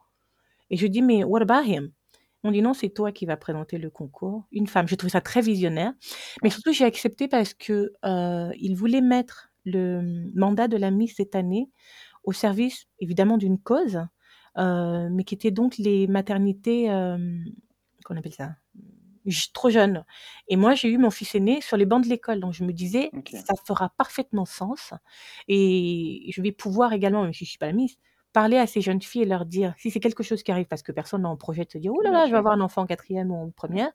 Et je dis Mais what about him? On dit non, c'est toi qui vas présenter le concours. Une femme. J'ai trouvé ça très visionnaire. Mais surtout, j'ai accepté parce que euh, il voulait mettre le mandat de la Miss cette année au service, évidemment, d'une cause, euh, mais qui était donc les maternités, euh, qu'on appelle ça? J- trop jeune. Et moi, j'ai eu mon fils aîné sur les bancs de l'école. Donc, je me disais, Ok. ça fera parfaitement sens. Et je vais pouvoir également, même si je suis pas la Miss, parler à ces jeunes filles et leur dire, si c'est quelque chose qui arrive, parce que personne n'a en projet de se dire, oh là Bien là, je vais sûr. avoir un enfant en quatrième ou en première,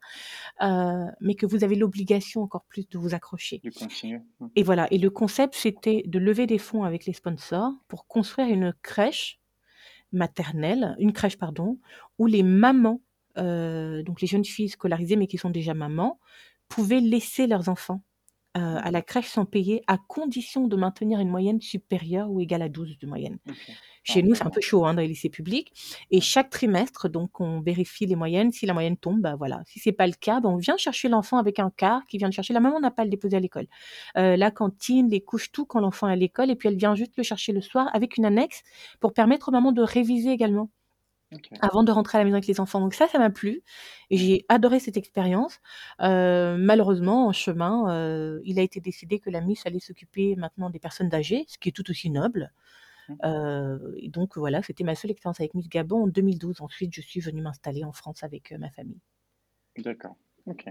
euh, mais que vous avez l'obligation encore plus de vous accrocher. De continuer. Mm. Et voilà. Et le concept, c'était de lever des fonds avec les sponsors pour construire une crèche maternelle, une crèche, pardon, où les mamans, donc les jeunes filles scolarisées mais qui sont déjà mamans, pouvaient laisser leurs enfants euh, à la crèche sans payer à condition de maintenir une moyenne supérieure ou égale à 12 de moyenne. Chez Ah, nous, c'est un peu chaud hein, dans les lycées publics. Et chaque trimestre, donc, on vérifie les moyennes. Si la moyenne tombe, bah voilà. Si c'est pas le cas, bah, on vient chercher l'enfant avec un car qui vient le chercher. La maman n'a pas à le déposer à l'école. Euh, la cantine, les couches, tout quand l'enfant est à l'école. Et puis elle vient juste le chercher le soir avec une annexe pour permettre aux mamans de réviser également Avant de rentrer à la maison avec les enfants. Donc ça, ça m'a plu. Et j'ai adoré cette expérience. Euh, malheureusement, en chemin, euh, il a été décidé que la Miss allait s'occuper maintenant des personnes âgées, ce qui est tout aussi noble. Euh, et donc voilà, c'était ma seule expérience avec Miss Gabon en 2012. Ensuite, je suis venue m'installer en France avec ma famille. D'accord. Ok.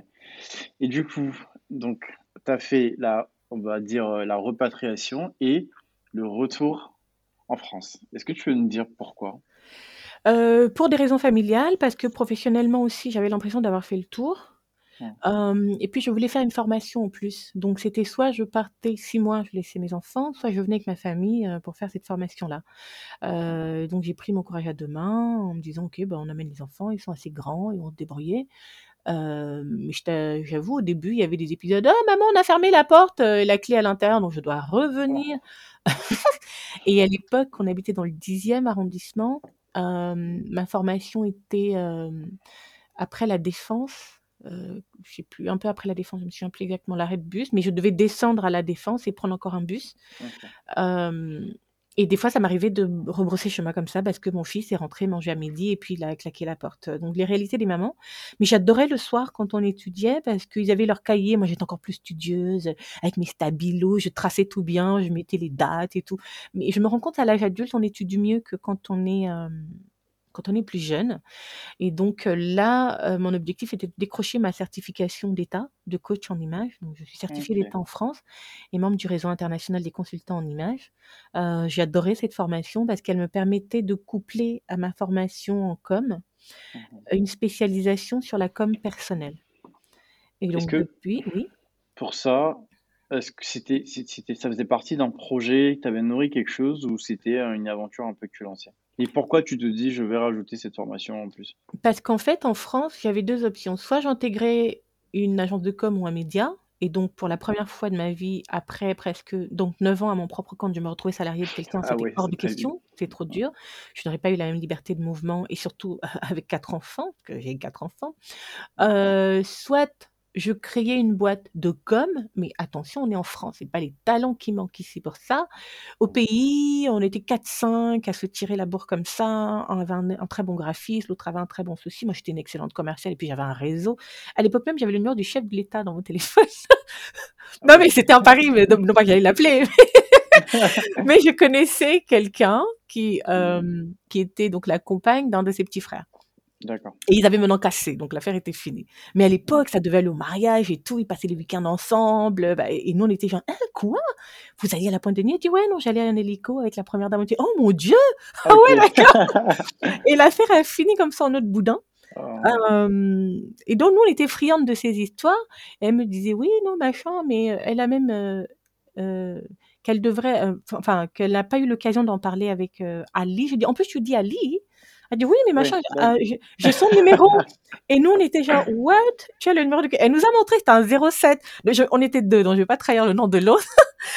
Et du coup, donc, tu as fait la, on va dire, la repatriation et le retour en France. Est-ce que tu peux nous dire pourquoi? Euh, pour des raisons familiales, parce que professionnellement aussi, j'avais l'impression d'avoir fait le tour. Et puis je voulais faire une formation en plus. Donc c'était soit je partais six mois, je laissais mes enfants, soit je venais avec ma famille euh, pour faire cette formation-là. Euh, donc j'ai pris mon courage à deux mains en me disant ok, ben, on amène les enfants, ils sont assez grands, ils vont se débrouiller. Mais je t'a- j'avoue, au début, il y avait des épisodes. Oh, maman, on a fermé la porte, la clé à l'intérieur, donc je dois revenir. et à l'époque, on habitait dans le 10e arrondissement. Ma formation était après la défense. Euh, je sais plus, un peu après la défense, je me souviens plus exactement l'arrêt de bus, mais je devais descendre à la défense et prendre encore un bus. Euh, et des fois, ça m'arrivait de rebrousser chemin comme ça parce que mon fils est rentré manger à midi et puis il a claqué la porte. Donc, les réalités des mamans. Mais j'adorais le soir quand on étudiait parce qu'ils avaient leur cahier. Moi, j'étais encore plus studieuse avec mes stabilos. Je traçais tout bien, je mettais les dates et tout. Mais je me rends compte à l'âge adulte, on étudie mieux que quand on est, euh, quand on est plus jeune. Et donc euh, là, euh, mon objectif était de décrocher ma certification d'État de coach en image. Donc, je suis certifiée d'État en France et membre du réseau international des consultants en image. Euh, j'ai adoré cette formation parce qu'elle me permettait de coupler à ma formation en com Mhm. une spécialisation sur la com personnelle. Et donc que depuis, oui. pour ça, est-ce que c'était, c'était, ça faisait partie d'un projet que tu avais nourri quelque chose ou c'était une aventure un peu cul lancée? Et pourquoi tu te dis, je vais rajouter cette formation en plus? Parce qu'en fait, en France, j'avais deux options. Soit j'intégrais une agence de com ou un média, et donc pour la première fois de ma vie, après presque donc 9 ans à mon propre compte, je me retrouvais salariée de quelqu'un, Ah c'était ouais, hors de question, c'est trop dur. Je n'aurais pas eu la même liberté de mouvement, et surtout avec quatre enfants, parce que j'ai quatre enfants. Euh, soit je créais une boîte de com, mais attention, on est en France, c'est pas les talents qui manquent ici pour ça. Au pays, on était 4-5 à se tirer la bourre comme ça. Un avait un, un très bon graphiste, l'autre avait un très bon souci. Moi, j'étais une excellente commerciale et puis j'avais un réseau. À l'époque même, j'avais le numéro du chef de l'État dans mon téléphone. non, mais c'était en Paris, mais non, non pas que j'allais l'appeler. mais je connaissais quelqu'un qui, euh, qui était donc la compagne d'un de ses petits frères. D'accord. Et ils avaient maintenant cassé, donc l'affaire était finie. Mais à l'époque, ça devait aller au mariage et tout, ils passaient les week-ends ensemble. bah, et, et nous, on était genre, hein, quoi? Vous alliez à la pointe de nuit Il dit, ouais, non, j'allais en hélico avec la première dame. On dit, oh mon Dieu Ah ouais, d'accord Et l'affaire a fini comme ça en autre boudin. Oh. Euh, et donc, nous, on était friandes de ces histoires. Et elle me disait, oui, non, machin, mais euh, elle a même... euh, euh, qu'elle devrait... Enfin, qu'elle n'a pas eu l'occasion d'en parler avec Ali. Je dis, en plus, tu dis Ali? Elle dit oui, mais machin, euh, j'ai j'ai son numéro. Et nous, on était genre, what? Tu as le numéro de... Elle nous a montré, c'était un 07. Donc, je- on était deux, donc je vais pas trahir le nom de l'autre.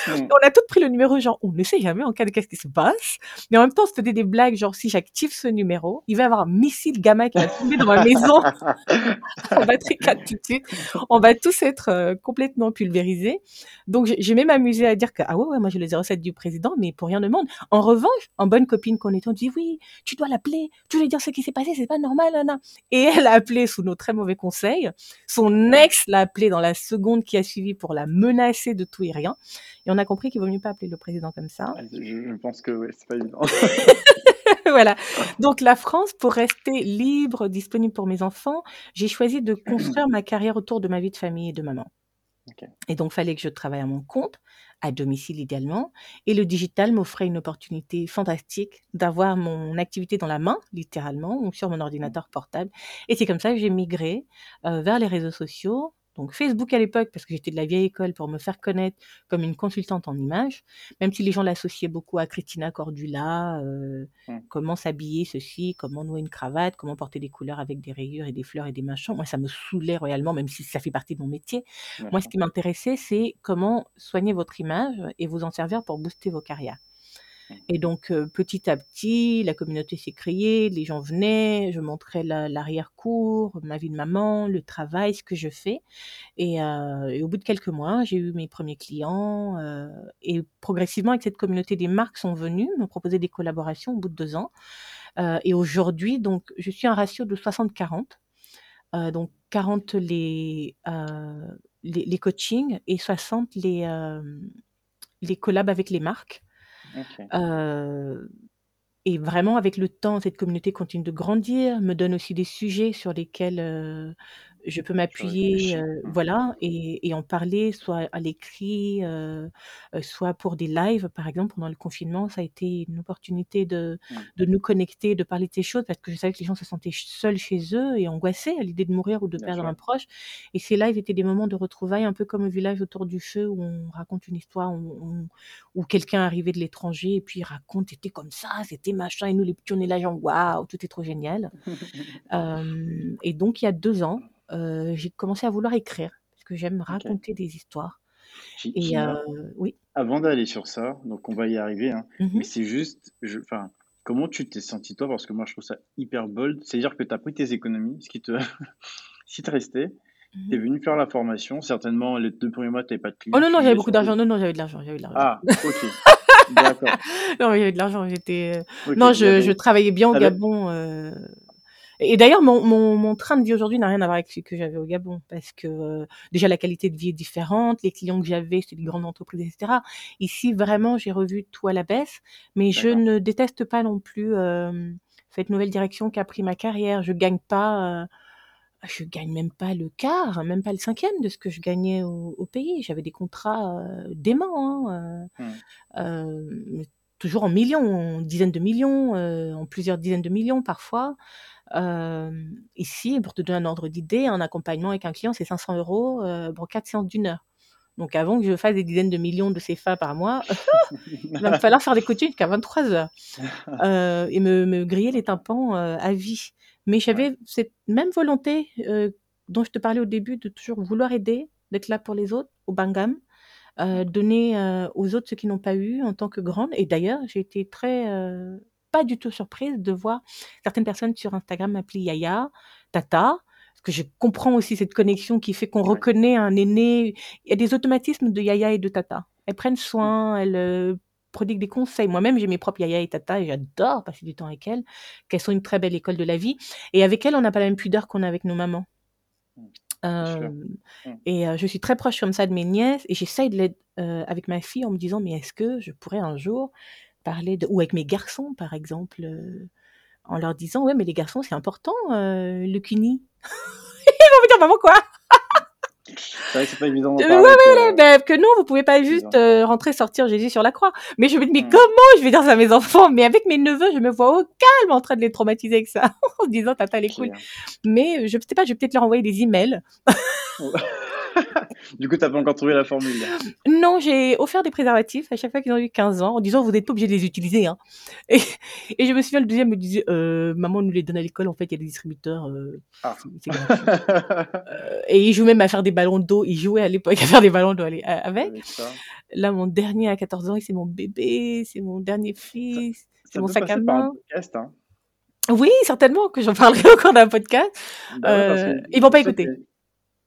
On a toutes pris le numéro, genre, on ne sait jamais en cas de qu'est-ce qui se passe. Mais en même temps, c'était des blagues, genre, si j'active ce numéro, il va y avoir un missile gamma qui va tomber dans ma maison. on va tricoter tout de suite. On va tous être euh, complètement pulvérisés. Donc, j'ai- même amusé à dire que, ah ouais, ouais, moi, j'ai le 07 du président, mais pour rien au monde. En revanche, en bonne copine qu'on était, on dit, oui, tu dois l'appeler, dois lui dire ce qui s'est passé, c'est pas normal, Anna. Et elle a appelé sous nos très mauvais conseils. Son ex l'a appelé dans la seconde qui a suivi pour la menacer de tout et rien. Et on a compris qu'il vaut mieux pas appeler le président comme ça. Je, je pense que ouais, c'est pas évident. voilà. Donc la France, pour rester libre, disponible pour mes enfants, j'ai choisi de construire ma carrière autour de ma vie de famille et de maman. Et donc, fallait que je travaille à mon compte, à domicile idéalement. Et le digital m'offrait une opportunité fantastique d'avoir mon activité dans la main, littéralement, ou sur mon Mmh. ordinateur portable. Et c'est comme ça que j'ai migré euh, vers les réseaux sociaux. Donc Facebook à l'époque, parce que j'étais de la vieille école pour me faire connaître comme une consultante en images, même si les gens l'associaient beaucoup à Christina Cordula, euh, Mmh. comment s'habiller, ceci, comment nouer une cravate, comment porter des couleurs avec des rayures et des fleurs et des machins. Moi, ça me saoulait royalement, même si ça fait partie de mon métier. Moi, ce qui m'intéressait, c'est comment soigner votre image et vous en servir pour booster vos carrières. Et donc, euh, petit à petit, la communauté s'est créée, les gens venaient, je montrais la- l'arrière-cour, ma vie de maman, le travail, ce que je fais. Et, euh, au bout de quelques mois, j'ai eu mes premiers clients. euh, et progressivement, avec cette communauté, des marques sont venues me proposer des collaborations au bout de deux ans. Et aujourd'hui, donc, je suis un ratio de 60-40. Euh, donc 40 les, les, les coachings et 60 les, les collabs avec les marques. Euh, et vraiment, avec le temps, cette communauté continue de grandir, me donne aussi des sujets sur lesquels euh, je peux m'appuyer, euh, voilà, et, et en parler, soit à l'écrit, euh, euh, soit pour des lives. Par exemple, pendant le confinement, ça a été une opportunité de, Mmh. de nous connecter, de parler de ces choses, parce que je savais que les gens se sentaient seuls chez eux et angoissés à l'idée de mourir ou de Bien perdre sûr. un proche. Et ces lives étaient des moments de retrouvailles, un peu comme au village autour du feu, où on raconte une histoire, où, où quelqu'un arrivait de l'étranger et puis il raconte, c'était comme ça, c'était machin, et nous les petits, on est là, genre, waouh, tout est trop génial. Euh, et donc, il y a deux ans, euh, j'ai commencé à vouloir écrire, parce que j'aime raconter des histoires. Et euh, oui. avant d'aller sur ça, donc on va y arriver, hein, Mhm. mais c'est juste, enfin, comment tu t'es senti toi? Parce que moi je trouve ça hyper bold. C'est-à-dire que tu as pris tes économies, ce qui te, qui te restait, tu es Mhm. venu faire la formation. Certainement, les deux premiers mois, tu pas de Oh clients, non, tu non, j'avais beaucoup tes. d'argent. Non, non, j'avais de l'argent, j'avais de l'argent. Ah, ok, d'accord. Non, j'avais de l'argent, j'étais... euh, Non, je, travaillais bien au t'avais- Gabon. euh, Et d'ailleurs, mon, mon, mon train de vie aujourd'hui n'a rien à voir avec celui que j'avais au Gabon, parce que euh, déjà la qualité de vie est différente, les clients que j'avais, c'était des grandes entreprises, etc. Ici, vraiment, j'ai revu tout à la baisse, mais je ne déteste pas non plus euh, cette nouvelle direction qu'a pris ma carrière. Je gagne pas, euh, je gagne même pas le quart, même pas le cinquième de ce que je gagnais au, au pays. J'avais des contrats euh, déments, hein, euh, euh, mais toujours en millions, en dizaines de millions, euh, en plusieurs dizaines de millions parfois. Ici, pour te donner un ordre d'idée, un accompagnement avec un client, c'est 500 euros euh, pour quatre séances d'une heure. Donc avant que je fasse des dizaines de millions de CFA par mois, il va me falloir faire des coachings jusqu'à 23 heures euh, et me, me griller les tympans euh, à vie. Mais j'avais cette même volonté euh, dont je te parlais au début de toujours vouloir aider, d'être là pour les autres, au Bangam, donner aux autres ce qu'ils n'ont pas eu en tant que grande. Et d'ailleurs, j'ai été très, pas du tout surprise de voir certaines personnes sur Instagram m'appeler Yaya, Tata, parce que je comprends aussi cette connexion qui fait qu'on Ouais. reconnaît un aîné. Il y a des automatismes de Yaya et de Tata. Elles prennent soin, elles euh, prodiguent des conseils. Moi-même, j'ai mes propres Yaya et Tata et j'adore passer du temps avec elles, qu'elles sont une très belle école de la vie. Et avec elles, on n'a pas la même pudeur qu'on a avec nos mamans. Mm. Euh. Mm. et euh, je suis très proche comme ça de mes nièces et j'essaye de l'aider euh, avec ma fille en me disant mais est-ce que je pourrais un jour parler de ou avec mes garçons par exemple euh, en leur disant ouais mais les garçons c'est important euh, le kuni ils vont me dire maman quoi? C'est vrai que c'est pas évident d'en Euh, parler. ouais, que- ouais, ben, que non vous pouvez pas juste euh, rentrer sortir Jésus sur la croix. Mais je me dis mais Mm. comment je vais dire ça à mes enfants? Mais avec mes neveux je me vois au calme en train de les traumatiser avec ça en se disant tata elle est cool mais euh, je sais pas je vais peut-être leur envoyer des emails Du coup, t'as pas encore trouvé la formule. Non, j'ai offert des préservatifs à chaque fois qu'ils ont eu 15 ans, en disant vous n'êtes pas obligé de les utiliser. Hein. Et, et je me souviens, le deuxième me disait euh, maman nous les donne à l'école, en fait, il y a des distributeurs. euh, Ah. Euh, et il joue même à faire des ballons d'eau. Il jouait à l'époque à faire des ballons d'eau avec. Là, mon dernier à 14 ans, c'est mon bébé, c'est mon dernier fils, c'est mon sac à main. hein. Oui, certainement que j'en parlerai encore d'un podcast. Bah ouais, Euh, ils vont pas écouter.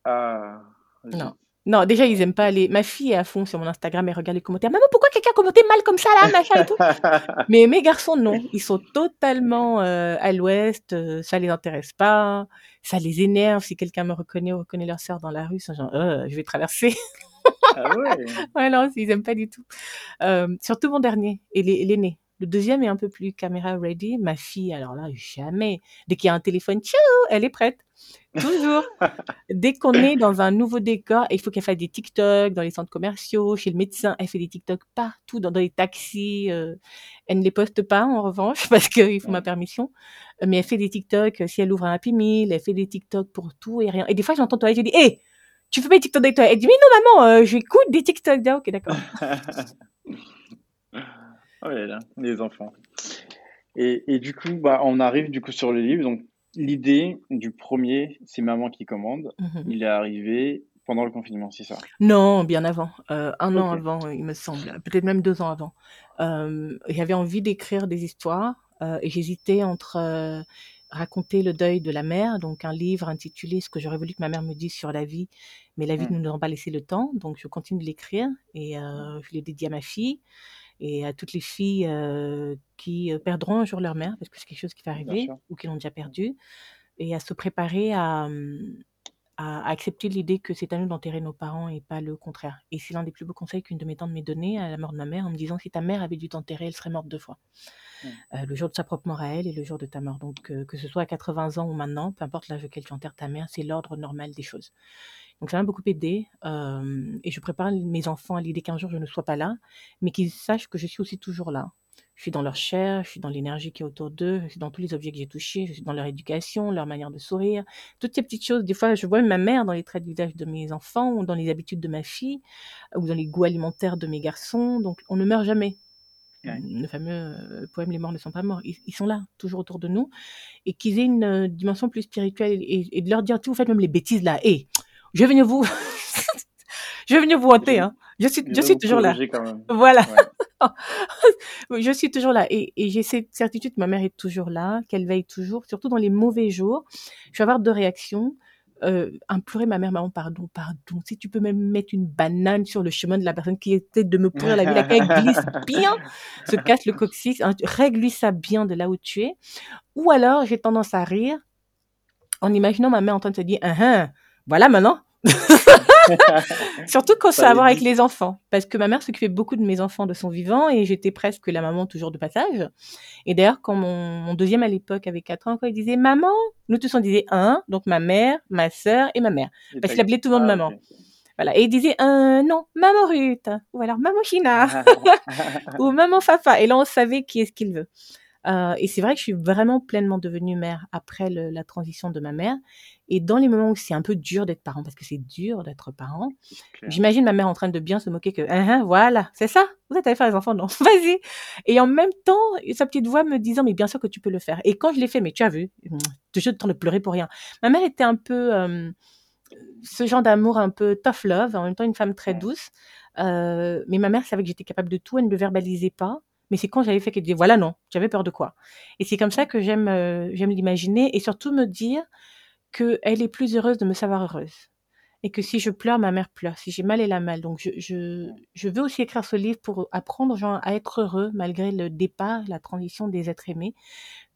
Ah. Non. Non, déjà, ils aiment pas les. Ma fille est à fond sur mon Instagram, elle regarde les commentaires. Maman, pourquoi quelqu'un a commenté mal comme ça, là, machin et tout? Mais mes garçons, non. Ils sont totalement euh, à l'ouest. euh, ça les intéresse pas. Ça les énerve si quelqu'un me reconnaît ou reconnaît leur sœur dans la rue. C'est genre, Euh, je vais traverser. ah ouais. ouais, non, ils aiment pas du tout. Euh, surtout mon dernier, et l'aîné. Le deuxième est un peu plus caméra ready. Ma fille, alors là, jamais. Dès qu'il y a un téléphone, tchou, elle est prête. Toujours. Dès qu'on est dans un nouveau décor, il faut qu'elle fasse des TikTok dans les centres commerciaux, chez le médecin, elle fait des TikTok partout, dans, les taxis. Euh, elle ne les poste pas, en revanche, parce qu'il faut ma permission. Mais elle fait des TikTok si elle ouvre un Happy Meal, elle fait des TikTok pour tout et rien. Et des fois, j'entends toi, je dis, hé, tu fais pas des TikTok avec toi? Elle dit, mais non, maman, euh, j'écoute des TikTok. Ah, ok, d'accord. oh là là, les enfants. Et, et, du coup, bah, on arrive du coup sur le livre. Donc, l'idée du premier, c'est maman qui commande. Mhm. Il est arrivé pendant le confinement, c'est ça? Non, bien avant. Euh, un an avant, il me semble. Peut-être même deux ans avant. Euh, J'avais envie d'écrire des histoires euh, et j'hésitais entre raconter le deuil de la mère, donc un livre intitulé Ce que j'aurais voulu que ma mère me dise sur la vie, mais la vie ne nous a pas laissé le temps. Donc je continue de l'écrire et euh, je l'ai dédié à ma fille et à toutes les filles qui perdront un jour leur mère, parce que c'est quelque chose qui va arriver, ou qui l'ont déjà perdu, et à se préparer à, mmh, à accepter l'idée que c'est à nous d'enterrer nos parents et pas le contraire. Et c'est l'un des plus beaux conseils qu'une de mes tantes m'a donné à la mort de ma mère, en me disant si ta mère avait dû t'enterrer, elle serait morte deux fois. Mmh. le jour de sa propre mort à elle et le jour de ta mort. Donc que ce soit à 80 ans ou maintenant, peu importe l'âge auquel tu enterres ta mère, c'est l'ordre normal des choses. Donc ça m'a beaucoup aidé. et je prépare mes enfants à l'idée qu'un jour je ne sois pas là, mais qu'ils sachent que je suis aussi toujours là. Je suis dans leur chair, je suis dans l'énergie qui est autour d'eux, je suis dans tous les objets que j'ai touchés, je suis dans leur éducation, leur manière de sourire, toutes ces petites choses. Des fois, je vois ma mère dans les traits de visage de mes enfants, ou dans les habitudes de ma fille, ou dans les goûts alimentaires de mes garçons. Donc, on ne meurt jamais. Le fameux euh, poème Les morts ne sont pas morts. Ils, sont là, toujours autour de nous. Et qu'ils aient une euh, dimension plus spirituelle et, de leur dire, tu vous faites même les bêtises là. Et je vais venir vous, je vais venir vous hanter, hein. Je suis, je suis toujours là. Voilà. je suis toujours là. Et, et j'ai cette certitude que ma mère est toujours là, qu'elle veille toujours, surtout dans les mauvais jours. Je vais avoir deux réactions. Euh, implorer ma mère, maman, pardon, pardon. Si tu peux même mettre une banane sur le chemin de la personne qui était de me pourrir la vie, laquelle glisse bien, se casse le coccyx, hein, règle-lui ça bien de là où tu es. Ou alors, j'ai tendance à rire en imaginant ma mère en train de se dire, ah, ah, voilà maintenant, Surtout quand ça a à voir avec les enfants. Parce que ma mère s'occupait beaucoup de mes enfants de son vivant et j'étais presque la maman toujours de passage. Et d'ailleurs, quand mon, deuxième à l'époque avait 4 ans, quand il disait maman, nous tous on disait un, donc ma mère, ma sœur et ma mère. Parce qu'il appelait tout le monde ah, maman. Voilà. Et il disait un non, maman Ruth, ou alors maman China, ou maman Fafa. Et là, on savait qui est-ce qu'il veut. Euh, et c'est vrai que je suis vraiment pleinement devenue mère après la transition de ma mère. Et dans les moments où c'est un peu dur d'être parent, parce que c'est dur d'être parent, j'imagine ma mère en train de bien se moquer que, hein, hein, voilà, c'est ça, vous êtes allé faire les enfants, non, vas-y. Et en même temps, sa petite voix me disant, mais bien sûr que tu peux le faire. Et quand je l'ai fait, mais tu as vu, je de train de pleurer pour rien. Ma mère était un peu euh, ce genre d'amour un peu tough love, en même temps une femme très douce. Euh, mais ma mère savait que j'étais capable de tout, elle ne le verbalisait pas. Mais c'est quand j'avais fait qu'elle disait voilà non, j'avais peur de quoi. Et c'est comme ça que j'aime euh, j'aime l'imaginer et surtout me dire qu'elle est plus heureuse de me savoir heureuse. Et que si je pleure, ma mère pleure. Si j'ai mal, elle a mal. Donc je, je, je veux aussi écrire ce livre pour apprendre aux gens à être heureux malgré le départ, la transition des êtres aimés,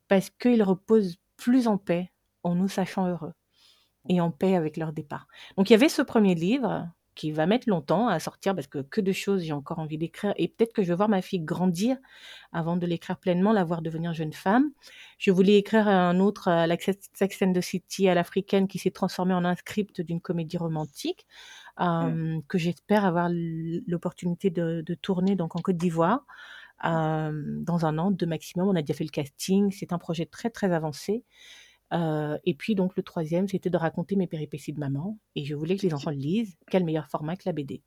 parce qu'ils reposent plus en paix en nous sachant heureux et en paix avec leur départ. Donc il y avait ce premier livre qui va mettre longtemps à sortir parce que que de choses j'ai encore envie d'écrire et peut-être que je vais voir ma fille grandir avant de l'écrire pleinement, la voir devenir jeune femme. Je voulais écrire un autre, euh, Sex and the City à l'africaine qui s'est transformé en un script d'une comédie romantique mmh. euh, que j'espère avoir l'opportunité de, de, tourner donc en Côte d'Ivoire. Euh, dans un an, deux maximum. On a déjà fait le casting. C'est un projet très très avancé. Euh, et puis donc le troisième, c'était de raconter mes péripéties de maman. Et je voulais que les enfants le lisent. Quel meilleur format que la BD.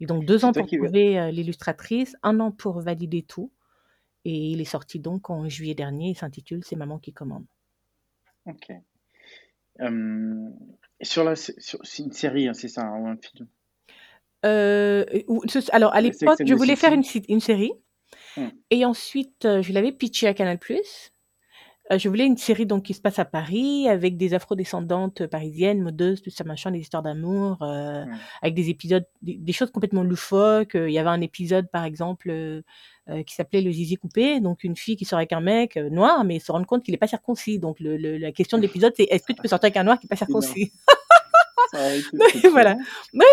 Et donc deux ans pour trouver euh, l'illustratrice, un an pour valider tout. Et il est sorti donc en juillet dernier. Il s'intitule C'est maman qui commande. Ok. sur la, c'est une série, hein, c'est ça, ou un film? Euh, Alors à l'époque, je voulais faire une, une série. Hum. Et ensuite, je l'avais pitché à Canal+. Euh, je voulais une série donc qui se passe à Paris avec des afro-descendantes parisiennes, modeuses, tout ça machin, des histoires d'amour, euh, avec des épisodes, des, choses complètement loufoques. Il y avait un épisode par exemple euh, qui s'appelait le zizi coupé, donc une fille qui sort avec un mec noir mais se rend compte qu'il n'est pas circoncis. Donc le, la question de l'épisode c'est est-ce que tu peux sortir avec un noir qui n'est pas circoncis? Voilà. Oui.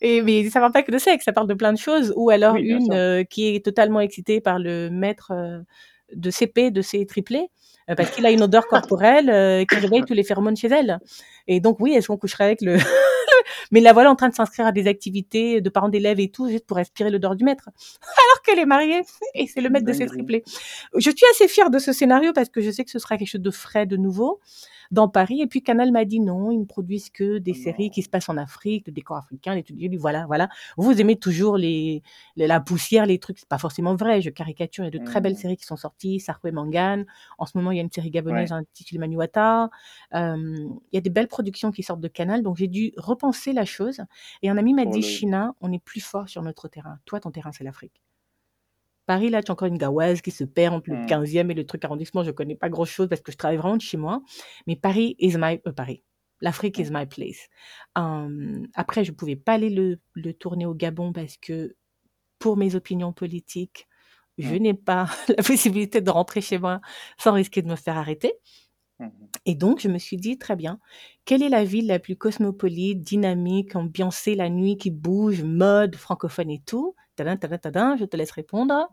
Et mais ça parle pas que de sexe, ça parle de plein de choses. Ou alors une qui est totalement excitée par le maître de CP, de C triplé, euh, parce qu'il a une odeur corporelle euh, qui réveille tous les phéromones chez elle. Et donc oui, est-ce qu'on coucherait avec le... Mais la voilà en train de s'inscrire à des activités de parents d'élèves et tout, juste pour respirer l'odeur du maître. Alors qu'elle est mariée et c'est le maître de ses triplés. Je suis assez fière de ce scénario parce que je sais que ce sera quelque chose de frais, de nouveau dans Paris. Et puis Canal m'a dit non, ils ne produisent que des Oh séries qui se passent en Afrique, le décor africain, les trucs. J'ai dit, voilà, voilà. Vous aimez toujours les, les- la poussière, les trucs. C'est pas forcément vrai. Je caricature. Il y a de très belles Hmm. séries qui sont sorties. Sarko et Mangan. En ce moment, il y a une série gabonaise Ouais. intitulée Manuata. Euh, il y a des belles productions qui sortent de Canal. Donc j'ai dû repenser la chose. Et un ami m'a Pour dit. China, on est plus fort sur notre terrain. Toi, ton terrain, c'est l'Afrique. Paris, là, tu as encore une gaouaze qui se perd entre le Hmm. 15e et le truc arrondissement. Je connais pas grand-chose parce que je travaille vraiment de chez moi. Mais Paris is my... euh, Paris. L'Afrique is Hmm. my place. Euh, après, je pouvais pas aller le, le tourner au Gabon parce que pour mes opinions politiques, je Hmm. n'ai pas la possibilité de rentrer chez moi sans risquer de me faire arrêter. Et donc, je me suis dit, très bien, quelle est la ville la plus cosmopolite, dynamique, ambiancée la nuit, qui bouge, mode, francophone et tout? Tadam, tadam, tadam, je te laisse répondre.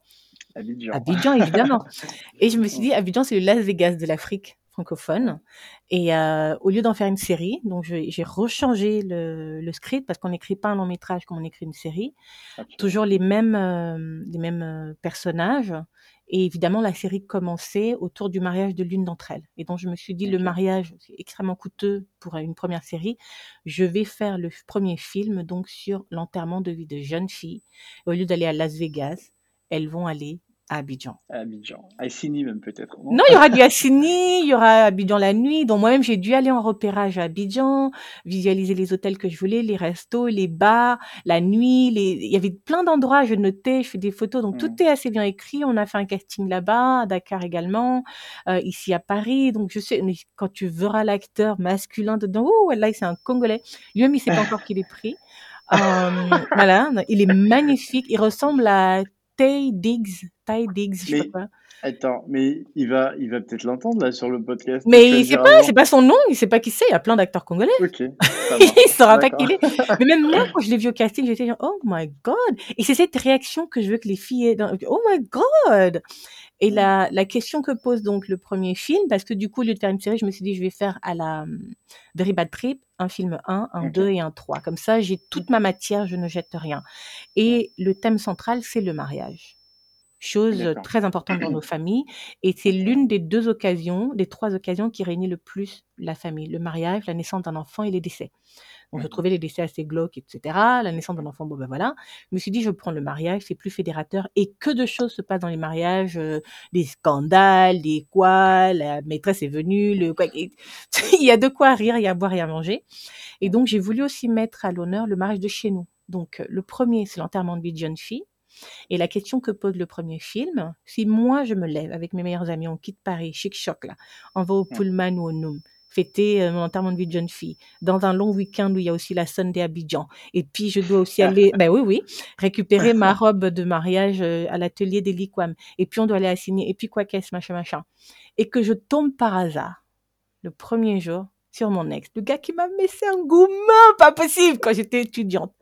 Abidjan. Abidjan, évidemment. Et je me suis dit, Abidjan, c'est le Las Vegas de l'Afrique francophone. Et euh, au lieu d'en faire une série, donc j'ai rechangé le, le script parce qu'on n'écrit pas un long métrage comme on écrit une série. Toujours les mêmes, euh, les mêmes euh, personnages. Et évidemment, la série commençait autour du mariage de l'une d'entre elles. Et donc, je me suis dit, le mariage, c'est extrêmement coûteux pour une première série. Je vais faire le premier film donc sur l'enterrement de vie de jeunes filles. Au lieu d'aller à Las Vegas, elles vont aller à Abidjan. À Abidjan. À Sini même peut-être, non? Non, il y aura du Assini, il y aura Abidjan la nuit. Donc moi-même, j'ai dû aller en repérage à Abidjan, visualiser les hôtels que je voulais, les restos, les bars, la nuit. Les... Il y avait plein d'endroits, je notais, je fais des photos. Donc tout Hmm. est assez bien écrit. On a fait un casting là-bas, à Dakar également, euh, ici à Paris. Donc je sais, mais quand tu verras l'acteur masculin dedans, oh, là, c'est un Congolais. Lui-même, il sait pas encore qu'il est pris. Euh, voilà, il est magnifique. Il ressemble à Tay Diggs, Tay Diggs, je sais pas. Attends, mais il va, il va peut-être l'entendre là sur le podcast. Mais il sait pas, c'est pas son nom, il sait pas qui c'est. Il y a plein d'acteurs congolais. Ok, il saura pas qui il est. Mais même moi, quand je l'ai vu au casting, j'étais genre, oh my god. Et c'est cette réaction que je veux que les filles aient. Dans... Oh my god. Et Hmm. la, la question que pose donc le premier film, parce que du coup, au lieu de faire une série, je me suis dit, je vais faire à la hum, Very Bad Trip, un film 1, un Ok. 2 et un 3. Comme ça, j'ai toute ma matière, je ne jette rien. Et le thème central, c'est le mariage. Chose très importante dans nos familles. Et c'est l'une des deux occasions, des trois occasions qui réunit le plus la famille. Le mariage, la naissance d'un enfant et les décès. Donc, je Mhm. trouvais les décès assez glauques, etc. La naissance d'un enfant, bon ben voilà. Je me suis dit, je prends le mariage, c'est plus fédérateur. Et que de choses se passent dans les mariages, euh, des scandales, des quoi, la maîtresse est venue, le quoi. et- il y a de quoi rire, il y a à boire et à manger. Et donc, j'ai voulu aussi mettre à l'honneur le mariage de chez nous. Donc, le premier, c'est l'enterrement de vie de jeune fille. Et la question que pose le premier film, si moi je me lève avec mes meilleurs amis, on quitte Paris, chic choc là, on va au Hmm. Pullman ou au Noum, fêter euh, mon enterrement de vie de jeune fille, dans un long week-end où il y a aussi la Sunday Abidjan. Et puis je dois aussi aller, ben oui, oui, récupérer ma robe de mariage euh, à l'atelier des Liquam. Et puis on doit aller à signer, et puis quoi qu'est-ce, machin, machin. Et que je tombe par hasard, le premier jour, sur mon ex, le gars qui m'a laissé un gourmand, pas possible, quand j'étais étudiante.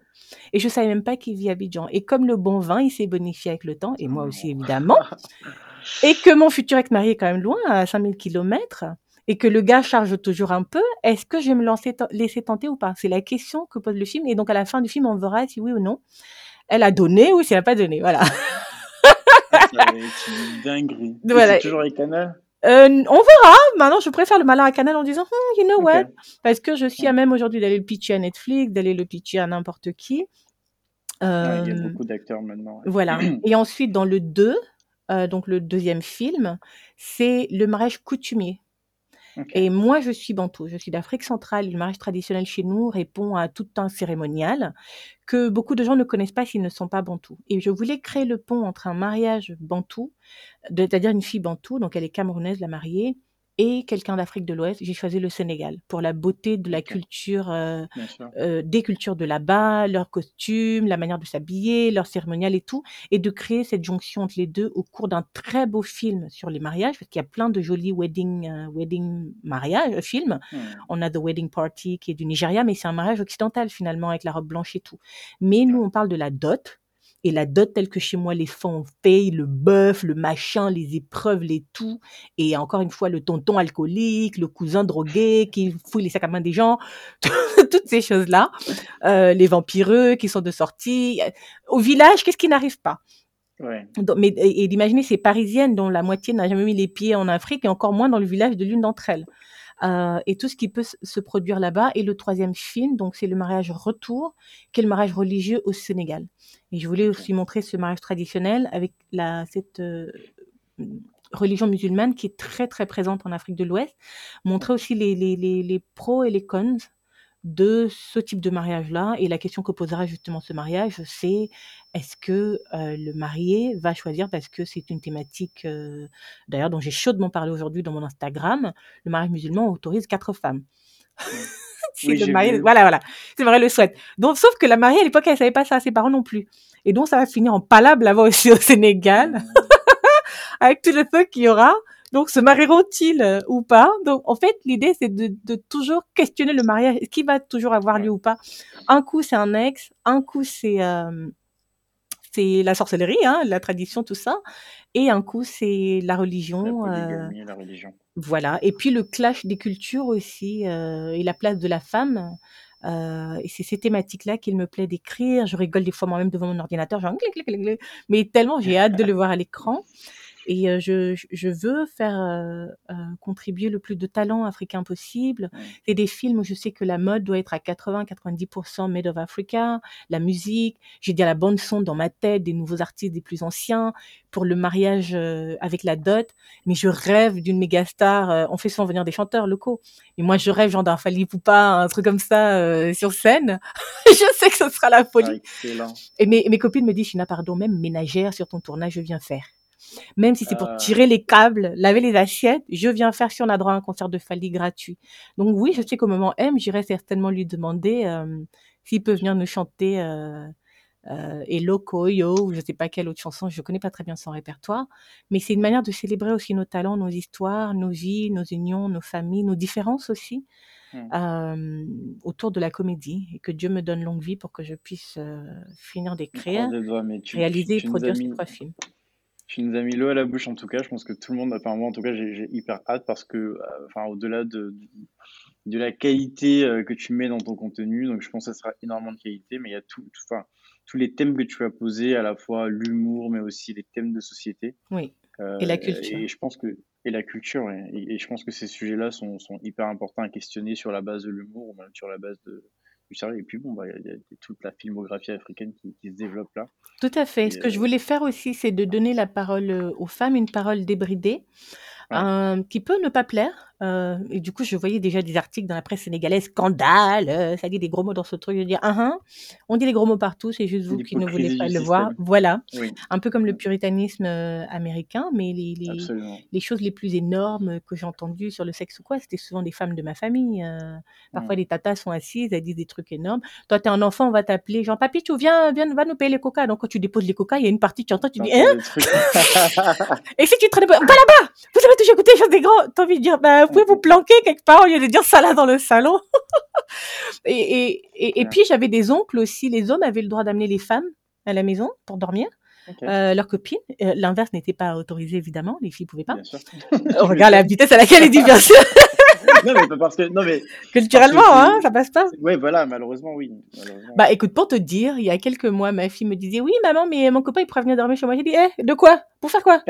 Et je savais même pas qu'il vit à Abidjan. Et comme le bon vin, il s'est bonifié avec le temps, et moi aussi évidemment, et que mon futur ex-mari est quand même loin, à 5000 kilomètres, et que le gars charge toujours un peu, est-ce que je vais me lancer, laisser tenter ou pas? C'est la question que pose le film. Et donc à la fin du film, on verra si oui ou non elle a donné ou si elle n'a pas donné. Voilà. Ah, ça va être une dinguerie. Voilà. C'est toujours avec Canal Euh, on verra. Maintenant, je préfère le malin à Canal en disant, Hmm, you know what? Parce que je suis à même aujourd'hui d'aller le pitcher à Netflix, d'aller le pitcher à n'importe qui. Il y a Euh, beaucoup d'acteurs maintenant. ouais. Voilà. Et ensuite, dans le 2, euh, donc le deuxième film, c'est le mariage coutumier. Et moi, je suis bantou, je suis d'Afrique centrale. Le mariage traditionnel chez nous répond à tout un cérémonial que beaucoup de gens ne connaissent pas s'ils ne sont pas bantous. Et je voulais créer le pont entre un mariage bantou, c'est-à-dire une fille bantou, donc elle est camerounaise, la mariée, et quelqu'un d'Afrique de l'Ouest. J'ai choisi le Sénégal pour la beauté de la culture, euh, euh, des cultures de là-bas, leurs costumes, la manière de s'habiller, leur cérémonial et tout, et de créer cette jonction entre les deux au cours d'un très beau film sur les mariages, parce qu'il y a plein de jolis wedding, euh, wedding mariage, euh, films. Hmm. On a The Wedding Party qui est du Nigeria, mais c'est un mariage occidental finalement avec la robe blanche et tout. Mais nous, on parle de la dot. Et la dot telle que chez moi les font fait, le bœuf, le machin, les épreuves, les tout. Et encore une fois, le tonton alcoolique, le cousin drogué qui fouille les sacs à main des gens, toutes ces choses-là. Euh, les vampireux qui sont de sortie. Au village, qu'est-ce qui n'arrive pas? Ouais. Donc, mais, et, et d'imaginer ces Parisiennes dont la moitié n'a jamais mis les pieds en Afrique et encore moins dans le village de l'une d'entre elles. Euh, et tout ce qui peut se produire là-bas. Et le troisième film, donc c'est le mariage retour, qui est le mariage religieux au Sénégal. Et je voulais aussi montrer ce mariage traditionnel avec la, cette euh, religion musulmane qui est très très présente en Afrique de l'Ouest. Montrer aussi les, les, les, les pros et les cons de ce type de mariage-là. Et la question que posera justement ce mariage, c'est est-ce que euh, le marié va choisir, parce que c'est une thématique, euh, d'ailleurs, dont j'ai chaudement parlé aujourd'hui dans mon Instagram, le mariage musulman autorise quatre femmes. si Oui, le j'ai marié, vu. voilà, voilà, le marié le souhaite. Donc, sauf que la mariée, à l'époque, elle savait pas ça, ses parents non plus. Et donc, ça va finir en palabre là-bas aussi au Sénégal, avec tout le feu qu'il y aura. Donc, se marieront-ils euh, ou pas? Donc, en fait, l'idée, c'est de, de toujours questionner le mariage. Est-ce qu'il va toujours avoir lieu ou pas? Un coup, c'est un ex. Un coup, c'est euh, c'est la sorcellerie, hein, la tradition, tout ça. Et un coup, c'est la La religion. euh, la religion. voilà. Et puis, le clash des cultures aussi euh, et la place de la femme. Euh, et c'est ces thématiques-là qu'il me plaît d'écrire. Je rigole des fois moi-même devant mon ordinateur, genre, mais tellement j'ai hâte de le voir à l'écran. Et euh, je, veux faire euh, contribuer le plus de talents africains possible. C'est des films où je sais que la mode doit être à 80-90% made of Africa, la musique, j'ai déjà la bande son dans ma tête des nouveaux artistes, des plus anciens, pour le mariage avec la dot. Mais je rêve d'une méga star. on fait souvent venir des chanteurs locaux. Et moi, je rêve genre d'un Fali Poupa, un truc comme ça sur scène. je sais que ce sera la folie. Ah, excellent. Et mes, mes copines me disent, China, pardon, même ménagère sur ton tournage, je viens faire. Même si c'est pour Ah. tirer les câbles, laver les assiettes, je viens faire si on a droit à un concert de Fali gratuit. Donc oui, je sais qu'au moment M, j'irai certainement lui demander euh, s'il peut venir nous chanter euh, euh, Hello Koyo ou je sais pas quelle autre chanson, je connais pas très bien son répertoire, mais c'est une manière de célébrer aussi nos talents, nos histoires, nos vies, nos unions, nos familles, nos différences aussi Hmm. euh, autour de la comédie et que Dieu me donne longue vie pour que je puisse euh, finir d'écrire, réaliser et produire ces trois films. Tu nous as mis l'eau à la bouche en tout cas. Je pense que tout le monde, enfin moi en tout cas, j'ai hyper hâte parce que, euh, enfin au-delà de, de la qualité euh, que tu mets dans ton contenu, donc je pense que ça sera énormément de qualité, mais il y a tout, enfin tous les thèmes que tu as posés, à la fois l'humour, mais aussi les thèmes de société. Oui, Euh, et la culture. Et je pense que et la culture et je pense que ces sujets-là sont, sont hyper importants à questionner sur la base de l'humour ou même sur la base de sérieux. Et puis bon, bah il y, a- il y a toute la filmographie africaine qui, qui se développe là. Tout à fait. Et, Ce que je euh, voulais faire aussi, c'est de donner la parole euh, aux femmes, une parole débridée, Ouais. euh, qui peut ne pas plaire. Euh, et du coup, je voyais déjà des articles dans la presse sénégalaise, scandale, euh, ça dit des gros mots dans ce truc. Je dis, ah, ah, on dit des gros mots partout, c'est juste vous qui ne voulez pas le voir. Voilà, Oui, un peu comme le puritanisme euh, américain, mais les, les, les choses les plus énormes que j'ai entendues sur le sexe ou quoi, c'était souvent des femmes de ma famille. euh, parfois, Mm. les tatas sont assises, elles disent des trucs énormes. Toi, t'es un enfant, on va t'appeler, genre, papy, tu viens, viens, va nous payer les coca. Donc, quand tu déposes les coca, il y a une partie, tu entends, tu dis, T'entends hein? Et si tu traînes pas, là-bas Vous avez toujours écouté les choses des grands? T'as envie de dire, bah, pouvez vous planquer quelque part au lieu de dire ça là dans le salon. et, et, et, puis, j'avais des oncles aussi. Les hommes avaient le droit d'amener les femmes à la maison pour dormir, euh, leurs copines. Euh, L'inverse n'était pas autorisé, évidemment. Les filles pouvaient pas. bien sûr. On regarde la vitesse à laquelle elle dit, bien sûr. non mais parce que non mais Culturellement, que hein, ça passe pas. ouais voilà malheureusement oui. Malheureusement. Bah écoute, pour te dire, il y a quelques mois, ma fille me disait, oui maman, mais mon copain il pourrait venir dormir chez moi. J'ai dit, eh, de quoi? Pour faire quoi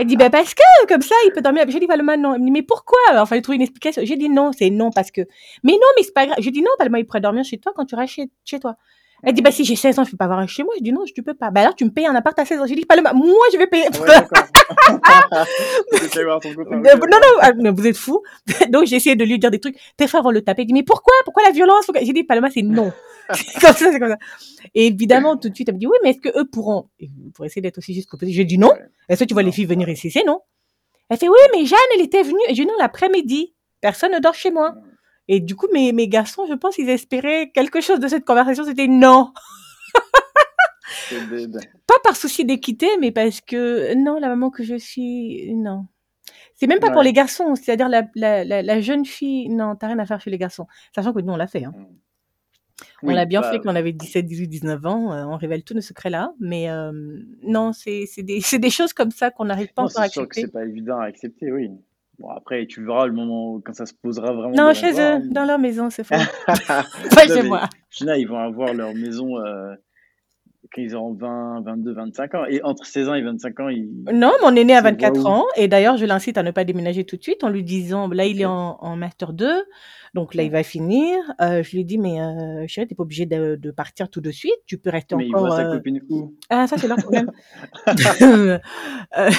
Elle dit, bah parce que comme ça, il peut dormir. J'ai dit, Valma, non. Elle me dit, mais pourquoi? Alors, fallait trouver une explication. J'ai dit, non, c'est non parce que. Mais non, mais c'est pas grave. J'ai dit, non, Valma, il pourrait dormir chez toi quand tu iras chez toi. Elle dit, bah si j'ai 16 ans, je peux pas avoir un chez moi. Je dis, non, tu peux pas. Bah alors, tu me payes un appart à 16 ans. J'ai dit, Paloma, moi, je vais payer. Ouais. Euh, non, non, ah, non, vous êtes fou. Donc, j'ai essayé de lui dire des trucs. Tes frères vont le taper. Il dit, mais pourquoi? Pourquoi la violence? J'ai dit, Paloma, c'est non. C'est comme ça, c'est comme ça. Et évidemment, tout de suite, elle me dit, oui, mais est-ce que eux pourront? Pour essayer d'être aussi juste que possible. J'ai dit, non. Est-ce que tu vois les Non. filles venir ici? C'est non. Elle fait, oui, mais Jeanne, elle était venue. Et j'ai dit, non, l'après-midi. Personne ne dort chez moi. Et du coup, mes, mes garçons, je pense, ils espéraient quelque chose de cette conversation. C'était non. Pas par souci d'équité, mais parce que, non, la maman que je suis, non. C'est même pas pour les garçons, c'est-à-dire la, la, la, la jeune fille, non, t'as rien à faire chez les garçons. Sachant que nous, on l'a fait. Hein. On Oui, l'a bien fait bah, quand on avait 17, 18, 19 ans, heu, on révèle tous nos secrets là, mais hem, non, c'est des des choses comme ça qu'on n'arrive pas non, encore à c'est sûr que c'est accepter. pas évident à accepter, oui. Bon, après, tu verras le moment où- quand ça se posera vraiment Non, chez eux, dans leur maison, c'est faux. Pas Non, chez moi. Gina, ils vont avoir leur maison euh, quand ils auront 20, 22, 25 ans. Et entre 16 ans et 25 ans, ils, Non, mon aîné a ils voient 24 où? ans et d'ailleurs, je l'incite à ne pas déménager tout de suite en lui disant, là, il est en, en master 2, donc là, il va finir. Euh, je lui dis, mais euh, chérie, t'es pas obligé de, de partir tout de suite, tu peux rester Mais il encore. voit sa euh, copine où? Ah, ça, c'est leur problème. Euh,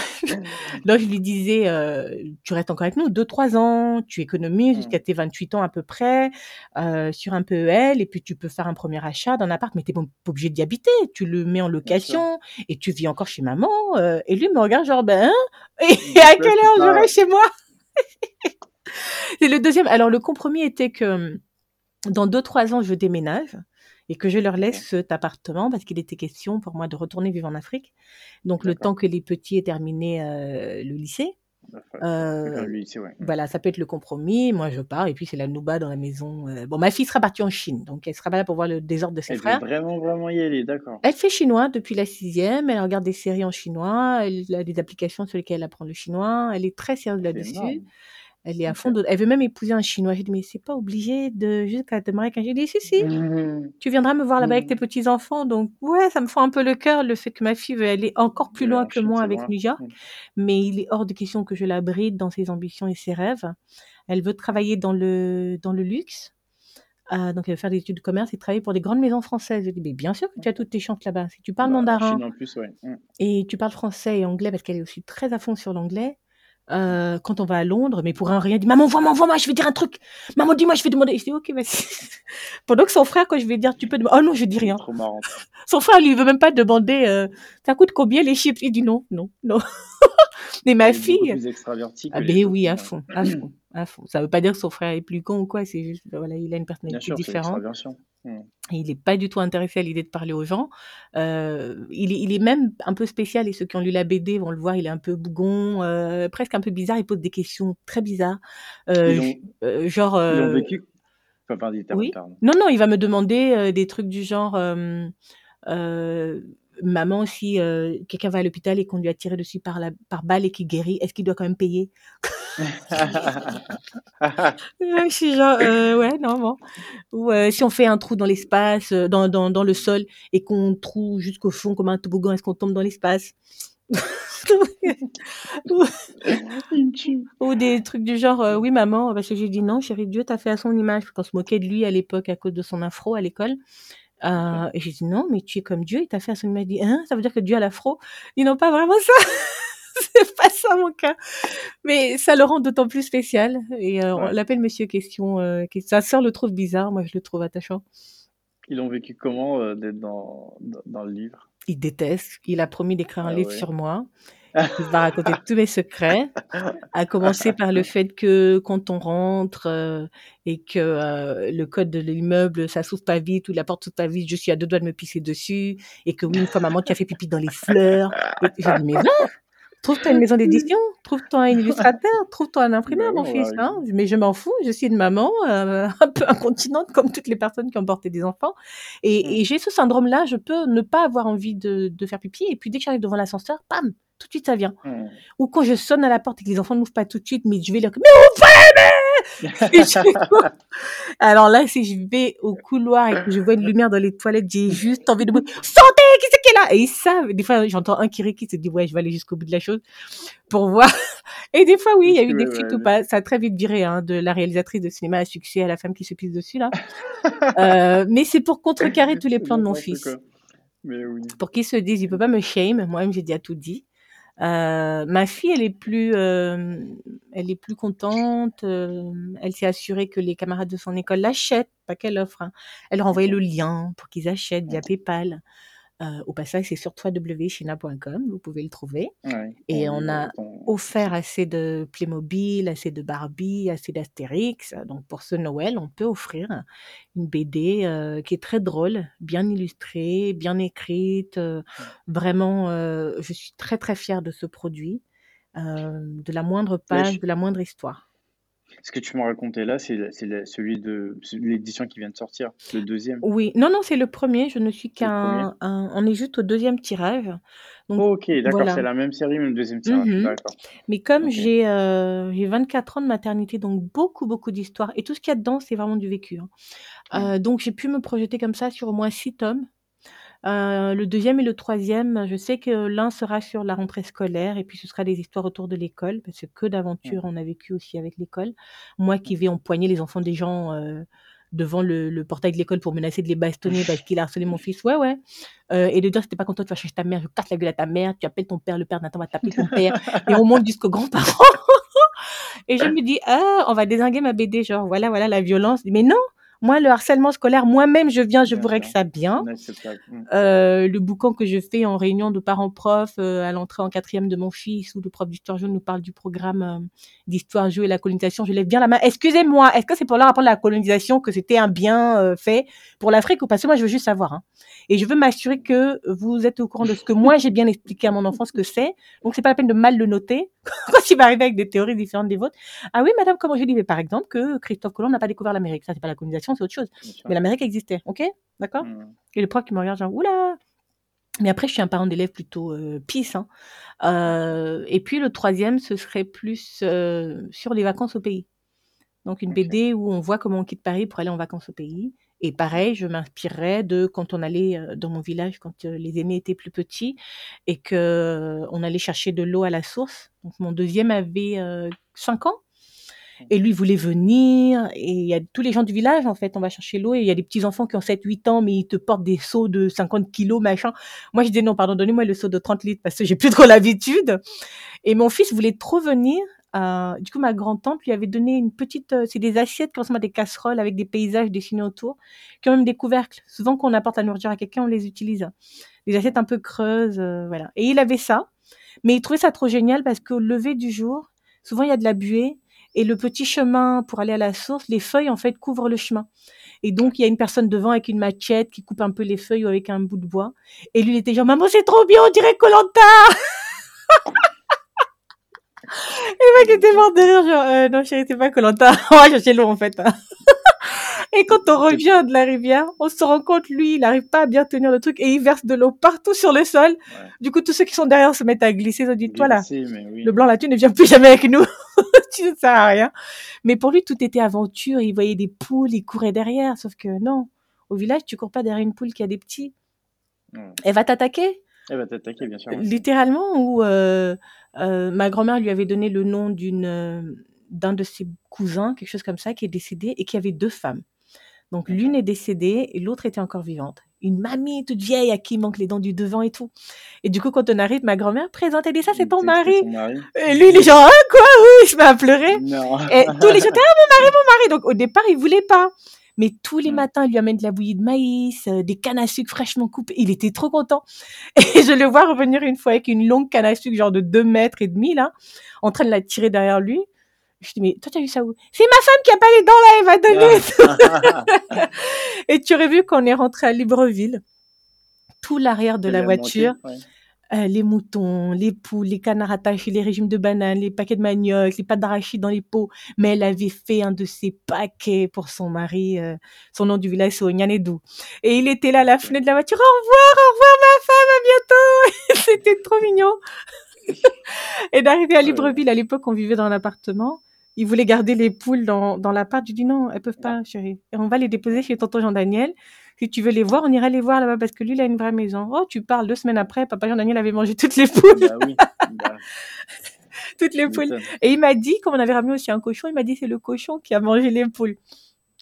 Donc, je lui disais, euh, tu restes encore avec nous 2-3 ans, tu économises Hmm. jusqu'à tes 28 ans à peu près, euh, sur un PEL, et puis tu peux faire un premier achat d'un appart, mais t'es pas pas obligé d'y habiter. Tu le mets en location, et tu vis encore chez maman. euh, et lui me regarde genre, ben, hein? Et à quelle heure je reste chez moi? C'est le deuxième. Alors, le compromis était que dans 2-3 ans, je déménage et que je leur laisse cet appartement parce qu'il était question pour moi de retourner vivre en Afrique. Donc, le temps que les petits aient terminé euh, le lycée. Euh, lui, c'est ouais. Voilà, ça peut être le compromis. Moi, je pars et puis c'est la nouba dans la maison. Euh, Bon, ma fille sera partie en Chine, donc elle sera pas là pour voir le désordre de ses Elle frères. vraiment, vraiment y aller, d'accord. Elle fait chinois depuis la sixième. Elle regarde des séries en chinois. Elle a des applications sur lesquelles elle apprend le chinois. Elle est très sérieuse là-dessus. Elle est à fond. De... Elle veut même épouser un chinois. J'ai dit, mais c'est pas obligé de juste qu'elle te marie avec un. J'ai dit, si, si. Mhm. Tu viendras me voir là-bas avec tes Mhm. petits enfants. Donc, ouais, ça me fait un peu le cœur le fait que ma fille veut aller encore plus loin que moi avec. New York. Hmm. Mais il est hors de question que je la bride dans ses ambitions et ses rêves. Elle veut travailler dans le, dans le luxe. Euh, donc, elle veut faire des études de commerce et travailler pour des grandes maisons françaises. Je dis, mais bien sûr que tu as toutes tes chances là-bas. Si tu parles Bah, mandarin Chine en plus, ouais. Et tu parles français et anglais, parce qu'elle est aussi très à fond sur l'anglais, euh, quand on va à Londres, mais pour un rien, dit Maman, envoie-moi, envoie-moi, je vais dire un truc. Maman, dis-moi, je vais demander. Je dis Ok, vas-y. Pendant que son frère, quand je vais dire Tu peux demander. Oh non, je dis rien. trop marrant. Son frère, lui, il veut même pas demander euh, Ça coûte combien les chips? Il dit non, non, non. mais ma fille. plus extraverti que Ah ben oui, à copines. fond, à fond, Ça veut pas dire que son frère est plus con ou quoi, c'est juste, voilà, il a une personnalité sûr, différente. Et il n'est pas du tout intéressé à l'idée de parler aux gens. Euh, il, est, il est même un peu spécial et ceux qui ont lu la BD vont le voir. Il est un peu bougon, euh, presque un peu bizarre. Il pose des questions très bizarres. Euh, ont, genre, ils ont vécu. Enfin, oui. Non, non, il va me demander des trucs du genre, euh, maman, si euh, quelqu'un va à l'hôpital et qu'on lui a tiré dessus par, la, par balle et qu'il guérit, est-ce qu'il doit quand même payer? Je suis genre, euh, ouais, non, bon. Ou euh, si on fait un trou dans l'espace, dans, dans, dans le sol, et qu'on trouve jusqu'au fond comme un toboggan, est-ce qu'on tombe dans l'espace? Ou, des trucs du genre, oui maman, parce que j'ai dit non, chérie, Dieu t'a fait à son image, parce qu'on se moquait de lui à l'époque à cause de son afro à l'école. Euh, et j'ai dit non, mais tu es comme Dieu, il t'a fait son image. Il dit, hein, ça veut dire que Dieu a l'afro Ils n'ont pas vraiment ça. C'est pas ça mon cas. Mais ça le rend d'autant plus spécial. Et euh, on l'appelle Monsieur Question. Euh, qui- sa sœur le trouve bizarre, moi je le trouve attachant. Ils ont vécu comment euh, d'être dans, dans, dans le livre? Il déteste. Il a promis d'écrire un Ah livre ouais. sur moi. Il va raconter tous mes secrets, à commencer par le fait que quand on rentre euh, et que euh, le code de l'immeuble, ça s'ouvre pas vite ou la porte s'ouvre pas vite, je suis à deux doigts de me pisser dessus et que oui, une fois maman qui a fait pipi dans les fleurs. Et j'ai dit, mais va, trouve-toi une maison d'édition, trouve-toi un illustrateur, trouve-toi un imprimeur, oui, mon fils. Hein. Mais je m'en fous, je suis une maman euh, un peu incontinente comme toutes les personnes qui ont porté des enfants. Et, et j'ai ce syndrome-là, je peux ne pas avoir envie de, de faire pipi et puis dès que j'arrive devant l'ascenseur, bam, tout de suite ça vient. Hmm. Ou quand je sonne à la porte et que les enfants n'ouvrent pas tout de suite, mais je vais leur dire, mais ouvrez Et je- Alors là, si je vais au couloir et que je vois une lumière dans les toilettes, j'ai juste envie de me Santé, qui c'est qui est là? Et ils savent. Des fois, j'entends un qui rit, qui se dit, ouais, je vais aller jusqu'au bout de la chose pour voir. Et des fois, oui, il y a eu des fuites ou pas. Ça a très vite viré, hein, de la réalisatrice de cinéma à succès à la femme qui se pisse dessus, là. Euh, mais c'est pour contrecarrer tous les plans de mon fils quoi. Mais oui. pour qu'ils se disent, il peut pas me shame. Moi-même, j'ai déjà tout dit. Euh, ma fille, elle est plus, euh, elle est plus contente. euh, elle s'est assurée que les camarades de son école l'achètent, pas qu'elle offre. hein. Elle Ok. le lien pour qu'ils achètent via. PayPal. Euh, au passage, c'est sur www.china.com, vous pouvez le trouver. Ouais. Et On a offert assez de Playmobil, assez de Barbie, assez d'Astérix. Donc pour ce Noël, on peut offrir une BD euh, qui est très drôle, bien illustrée, bien écrite. euh, vraiment, je suis très très fière de ce produit, de la moindre page, je- de la moindre histoire. Ce que tu m'as raconté là, c'est celui de l'édition qui vient de sortir, le deuxième. Oui, non, non, c'est le premier. Je ne suis qu'un, un- on est juste au deuxième tirage. Donc Oh, ok, d'accord, voilà. c'est la même série, mais le deuxième tirage. Mhm. Mais comme Ok. j'ai euh, j'ai 24 ans de maternité, donc beaucoup, beaucoup d'histoires, et tout ce qu'il y a dedans, c'est vraiment du vécu. hein. Mm. Euh, donc j'ai pu me projeter comme ça sur au moins six tomes. Euh, le deuxième et le troisième, je sais que l'un sera sur la rentrée scolaire et puis ce sera des histoires autour de l'école parce que que d'aventures on a vécu aussi avec l'école. Moi qui vais empoigner les enfants des gens euh, devant le, le portail de l'école pour menacer de les bastonner parce qu'il a harcelé mon fils, ouais ouais, Euh, et de dire c'était pas content, tu vas chercher ta mère, je casse la gueule à ta mère, tu appelles ton père, le père Nathan va taper ton père et on monte jusqu'aux grands-parents. et je me dis ah on va désinguer ma BD genre voilà voilà la violence, mais non. Moi, le harcèlement scolaire, moi-même, je viens, je règle sûr. ça bien. Mm. Euh, le boucan que je fais en réunion de parents-profs euh, à l'entrée en quatrième de mon fils, où le prof d'histoire géo nous parle du programme euh, d'histoire géo et la colonisation, je lève bien la main. Excusez-moi, est-ce que c'est pour leur apprendre la colonisation que c'était un bien euh, fait pour l'Afrique ou parce que moi je veux juste savoir. Hein. Et je veux m'assurer que vous êtes au courant de ce que moi j'ai bien expliqué à mon enfant ce que c'est. Donc c'est pas la peine de mal le noter quand il va arriver avec des théories différentes des vôtres. Ah oui, madame, comment je dis Mais par exemple que Christophe Colomb n'a pas découvert l'Amérique. Ça c'est pas la colonisation, c'est autre chose. Mais l'Amérique existait, ok? D'accord? Mm. et le prof qui me regarde genre, oula Mais après, je suis un parent d'élève plutôt euh, pisse. Hein. Euh, et puis le troisième, ce serait plus euh, sur les vacances au pays. Donc une. BD où on voit comment on quitte Paris pour aller en vacances au pays. Et pareil, je m'inspirerais de quand on allait euh, dans mon village, quand euh, les aînés étaient plus petits, et que euh, on allait chercher de l'eau à la source. Donc mon deuxième avait euh, 5 ans. Et lui voulait venir, et il y a tous les gens du village, en fait, on va chercher l'eau, et il y a des petits enfants qui ont 7-8 ans, mais ils te portent des seaux de 50 kilos, machin. Moi, je disais non, pardon, donnez-moi le seau de 30 litres, parce que j'ai plus trop l'habitude. Et mon fils voulait trop venir. Euh, du coup, ma grand-tante lui avait donné une petite, euh, c'est des assiettes qui ressemblent à des casseroles avec des paysages dessinés autour, qui ont même des couvercles. Souvent, quand on apporte la nourriture à quelqu'un, on les utilise. Des assiettes un peu creuses, euh, voilà. Et il avait ça, mais il trouvait ça trop génial parce qu'au lever du jour, souvent il y a de la buée, et le petit chemin pour aller à la source, les feuilles en fait couvrent le chemin. Et donc il y a une personne devant avec une machette qui coupe un peu les feuilles ou avec un bout de bois. Et lui il était genre maman c'est trop bien, on dirait Colanta. et moi qui était mort de rire genre euh, non chérie c'est pas Colanta, on va chercher l'eau en fait. Et quand on revient de la rivière, on se rend compte, lui, il n'arrive pas à bien tenir le truc et il verse de l'eau partout sur le sol. Ouais. Du coup, tous ceux qui sont derrière se mettent à glisser. Ils ont dit, toi là, oui. le blanc là, tu ne viens plus jamais avec nous. tu ne sers à rien. Mais pour lui, tout était aventure. Il voyait des poules, il courait derrière. Sauf que non, au village, tu cours pas derrière une poule qui a des petits. Ouais. Elle va t'attaquer, Elle va t'attaquer, bien sûr. littéralement. Ou euh, euh, ma grand-mère lui avait donné le nom d'une euh, d'un de ses cousins, quelque chose comme ça, qui est décédé et qui avait deux femmes. Donc l'une est décédée et l'autre était encore vivante. Une mamie toute vieille à qui manque les dents du devant et tout. Et du coup, quand on arrive, ma grand-mère présente, elle dit ça, c'est ton mari. mari. Et lui, il est genre, ah, quoi, oui, met à pleurer. Non. Et tous les jours, ah, mon mari, mon mari. Donc, au départ, il voulait pas. Mais tous les matins, il lui amène de la bouillie de maïs, euh, des cannes à sucre fraîchement coupées. Il était trop content. Et je le vois revenir une fois avec une longue canne à sucre, genre de 2 mètres et demi, là, en train de la tirer derrière lui. Je dis, mais toi, t'as vu ça où? C'est ma femme qui a pas les dents, là, elle va donner. Et tu aurais vu qu'on est rentré à Libreville. Tout l'arrière de la voiture, manqué, ouais. Euh, les moutons, les poules, les canards attachés, les régimes de bananes, les paquets de manioc, les pâtes d'arachide dans les pots. Mais elle avait fait un de ces paquets pour son mari. euh, son nom du village, c'est Onyanedou. Et il était là à la fenêtre de la voiture. Au revoir, au revoir ma femme, à bientôt. C'était trop mignon. Et d'arriver à. Libreville, à l'époque, on vivait dans l'appartement. Il voulait garder les poules dans, dans l'appart. Je dis non, elles peuvent pas, chérie. Et on va les déposer chez tonton Jean-Daniel. Si tu veux les voir, on ira les voir là-bas parce que lui, il a une vraie maison. Oh, tu parles deux semaines après, papa Jean-Daniel avait mangé toutes les poules. Bah oui. Bah, toutes les poules. Et il m'a dit, comme on avait ramené aussi un cochon, il m'a dit c'est le cochon qui a mangé les poules.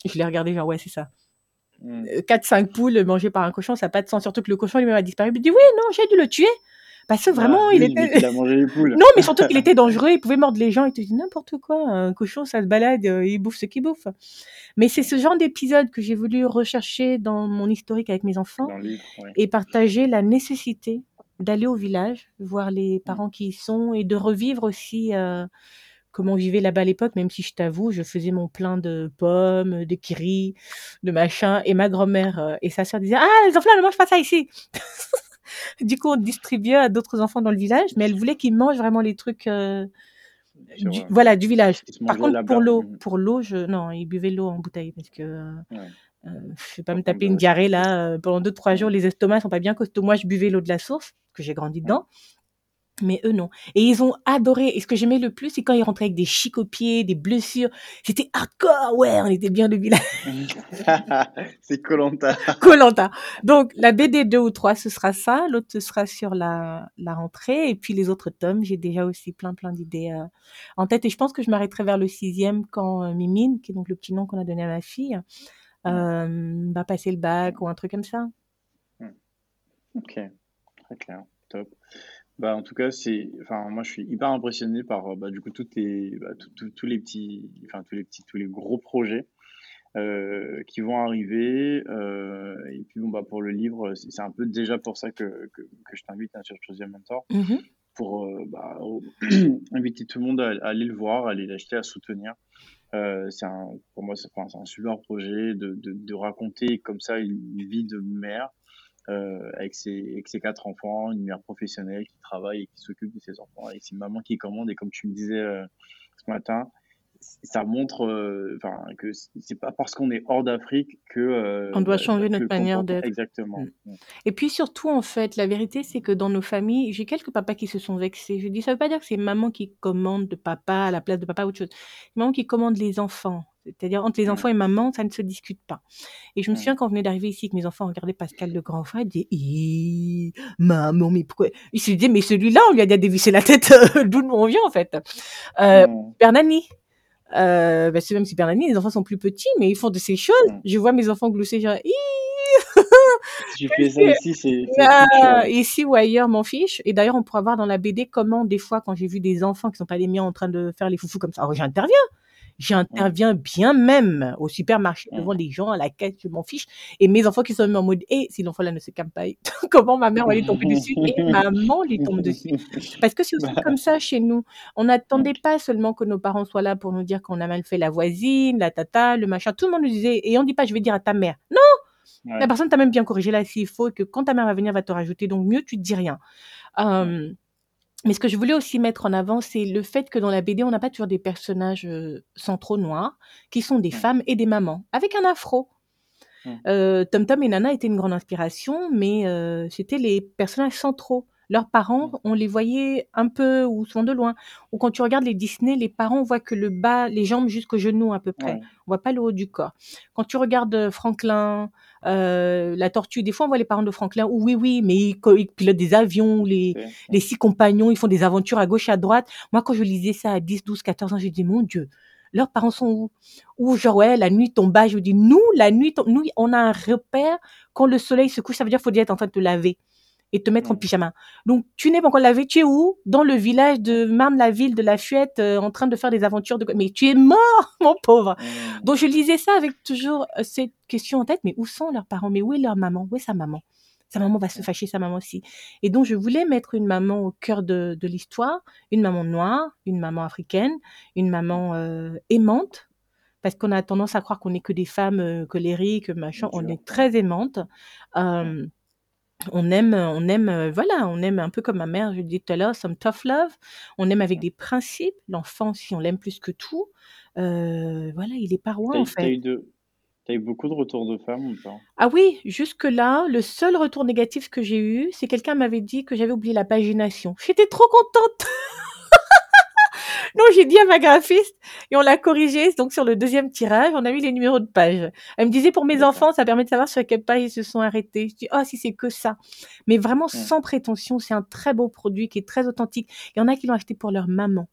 Je l'ai regardé genre ouais c'est ça. Mm. 4-5 poules mangées par un cochon, ça n'a pas de sens. Surtout que le cochon lui-même a disparu. Il me dit oui non j'ai dû le tuer parce que vraiment Ah, il lui, était. a mangé les poules. Non mais surtout qu'il était dangereux, il pouvait mordre les gens. Il te dit n'importe quoi. Un cochon ça se balade, euh, il bouffe ce qu'il bouffe. Mais c'est ce genre d'épisode que j'ai voulu rechercher dans mon historique avec mes enfants livre, ouais. et partager la nécessité d'aller au village, voir les parents qui y sont et de revivre aussi euh, comment on vivait là-bas à l'époque, même si je t'avoue, je faisais mon plein de pommes, de kiris, de machin, et ma grand-mère euh, et sa sœur disaient Ah, les enfants, ne mangent pas ça ici Du coup, on distribuait à d'autres enfants dans le village, mais elle voulait qu'ils mangent vraiment les trucs euh, Du euh, voilà, du village. Par contre, pour l'eau Mhm. pour l'eau, je non, ils buvaient l'eau en bouteille parce que, heu Ouais. heu, je vais pas me taper une diarrhée là, heu, pendant 2-3 jours, les estomacs sont pas bien costauds. Moi, je buvais l'eau de la source, que j'ai grandi dedans, mais eux non et ils ont adoré et ce que j'aimais le plus, c'est quand ils rentraient avec des chics aux pieds, des blessures. C'était hardcore, ouais, on était bien le village. C'est Koh-Lanta. Koh-Lanta. Donc la BD 2 ou 3, ce sera ça, l'autre ce sera sur la la rentrée et puis les autres tomes, j'ai déjà aussi plein, plein d'idées, heu, en tête et je pense que je m'arrêterai vers le 6e quand, heu, Mimine, qui est donc le petit nom qu'on a donné à ma fille, Ouais. hem, va passer le bac ou un truc comme ça. Mhm. OK, très clair, top. Bah, en tout cas, c'est enfin, moi, je suis hyper impressionné par, heu, bah, du coup, tous tes bah, tous les petits enfin, tous les petits tous les gros projets, heu, qui vont arriver, heu et puis, bon, bah, pour le livre, c'est un peu déjà pour ça que que que je t'invite, hein, sur Choose Your Mentor Mmh mh. pour, heu, bah, inviter tout le monde à à aller le voir, à aller l'acheter, à soutenir. Heu, c'est un pour moi, c'est enfin, c'est un super projet de de de raconter comme ça une vie de mère, heu, avec ses avec ses 4 enfants, une mère professionnelle qui travaille et qui s'occupe de ses enfants et c'est une maman qui commande et comme tu me disais, heu, ce matin, ça montre, heu, enfin, que c c'est pas parce qu'on est hors d'Afrique que, On doit bah, changer que notre manière d'être. exactement. Mmh Mmh. et puis surtout, en fait, la vérité, c'est que dans nos familles, j'ai quelques papas qui se sont vexés. Je dis ça veut pas dire que c'est maman qui commande de papa à la place de papa ou autre chose. Maman qui commande les enfants. C'est-à-dire entre les enfants et maman, ça ne se discute pas et je me souviens quand on venait d'arriver ici, que mes enfants regardaient Pascal le grand frère, ils disaient: «Hi, maman, mais pourquoi?» ils se disaient: «Mais celui-là, on lui a déjà dévissé la tête, heu, d'où on vient, en fait». Super Nanny, heu, bah, c'est même Super Nanny, les enfants sont plus petits, mais ils font de ces choses. Je vois mes enfants glousser genre: «Hi!» Si tu fais si, ça ici, c'est ah, ici ou ailleurs, m'en fiche et d'ailleurs, on pourra voir dans la BD comment des fois, quand j'ai vu des enfants qui sont pas les miens en train de faire les foufous comme ça, alors j'interviens. J'interviens bien même au supermarché devant les gens, à la caisse, je m'en fiche et mes enfants qui sont même en mode: «Eh, si l'enfant là ne se calme pas, comment ma mère va lui tomber dessus? et maman lui tombe dessus». Parce que c'est aussi Bah comme ça chez nous. On n'attendait pas seulement que nos parents soient là pour nous dire qu'on a mal fait la voisine, la tata, le machin. Tout le monde nous disait et on dit pas: «Je vais dire à ta mère». Non! La personne t'a même bien corrigé là s'il faut et que quand ta mère va venir, elle va te rajouter donc mieux tu dis rien. Mais ce que je voulais aussi mettre en avant, c'est le fait que dans la BD, on n'a pas toujours des personnages, centraux noirs, qui sont des Mmh. femmes et des mamans, avec un afro. Mmh. Heu, Tom Tom et Nana étaient une grande inspiration, mais heu, c'était les personnages centraux. Leurs parents, on les voyait un peu ou souvent de loin. Ou quand tu regardes les Disney, les parents, on voit que le bas, les jambes jusqu'aux genoux à peu près. On voit pas le haut du corps. Quand tu regardes, Franklin, heu, la tortue, des fois, on voit les parents de Franklin ou oui, oui, mais ils ils pilotent des avions, les les. 6 compagnons, ils font des aventures à gauche, à droite. Moi, quand je lisais ça à 10, 12, 14 ans, je dis: «Mon Dieu, leurs parents sont où?» ou genre, ouais, la nuit tombe bas, je dis: «Nous, la nuit tombe» nous, on a un repère, quand le soleil se couche, ça veut dire faut déjà être en train de te laver et te mettre en Mmh. pyjama. Donc tu n'es pas encore lavé, tu es où? Dans le village de Marne-la-Ville, de la Fuette, heu, en train de faire des aventures de mais tu es mort, mon pauvre! Mmh. Donc je lisais ça avec toujours, heu, cette question en tête: «Mais où sont leurs parents? Mais où est leur maman? Où est sa maman? Sa maman va se Mmh. fâcher, sa maman aussi» et donc je voulais mettre une maman au cœur de de l'histoire, une maman noire, une maman africaine, une maman, heu, aimante, parce qu'on a tendance à croire qu'on est que des femmes, colériques, machin. On est ouais. très aimantes. Mmh. On aime, on aime, heu, voilà, on aime un peu comme ma mère, je le disais tout à l'heure, some tough love. On aime avec des principes. L'enfant, si on l'aime plus que tout, heu, voilà, il est pas Tu roi, as en eu fait. eu de tu as eu beaucoup de retours de femmes ou pas? Ah oui, jusque-là, le seul retour négatif que j'ai eu, c'est quelqu'un m'avait dit que j'avais oublié la pagination. J'étais trop contente! Donc j'ai dit à ma graphiste et on l'a corrigé, donc sur le 2e tirage, on a mis les numéros de page. Elle me disait: «Pour mes enfants, ça permet de savoir sur quelle page ils se sont arrêtés». Je dis: «Oh, si c'est que ça». Mais vraiment Mmh. sans prétention, c'est un très beau produit qui est très authentique. Il y en a qui l'ont acheté pour leur maman.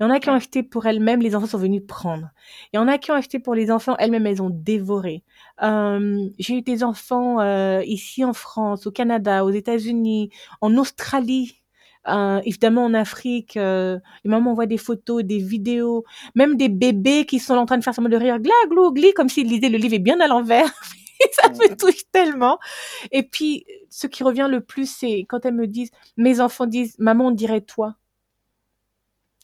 Il y en a qui l'ont Ouais. acheté pour elles-mêmes, les enfants sont venus prendre. Il y en a qui ont acheté pour les enfants, elles-mêmes, elles ont dévoré. Hem, j'ai eu des enfants, heu, ici en France, au Canada, aux États-Unis, en Australie, heu, évidemment en Afrique, heu, les mamans envoient des photos, des vidéos, même des bébés qui sont en train de faire semblant de rire, gla glou gli, comme s'ils lisaient le livre est bien à l'envers. Ça me touche tellement. Et puis, ce qui revient le plus, c'est quand elles me disent mes enfants disent: «Maman, on dirait toi».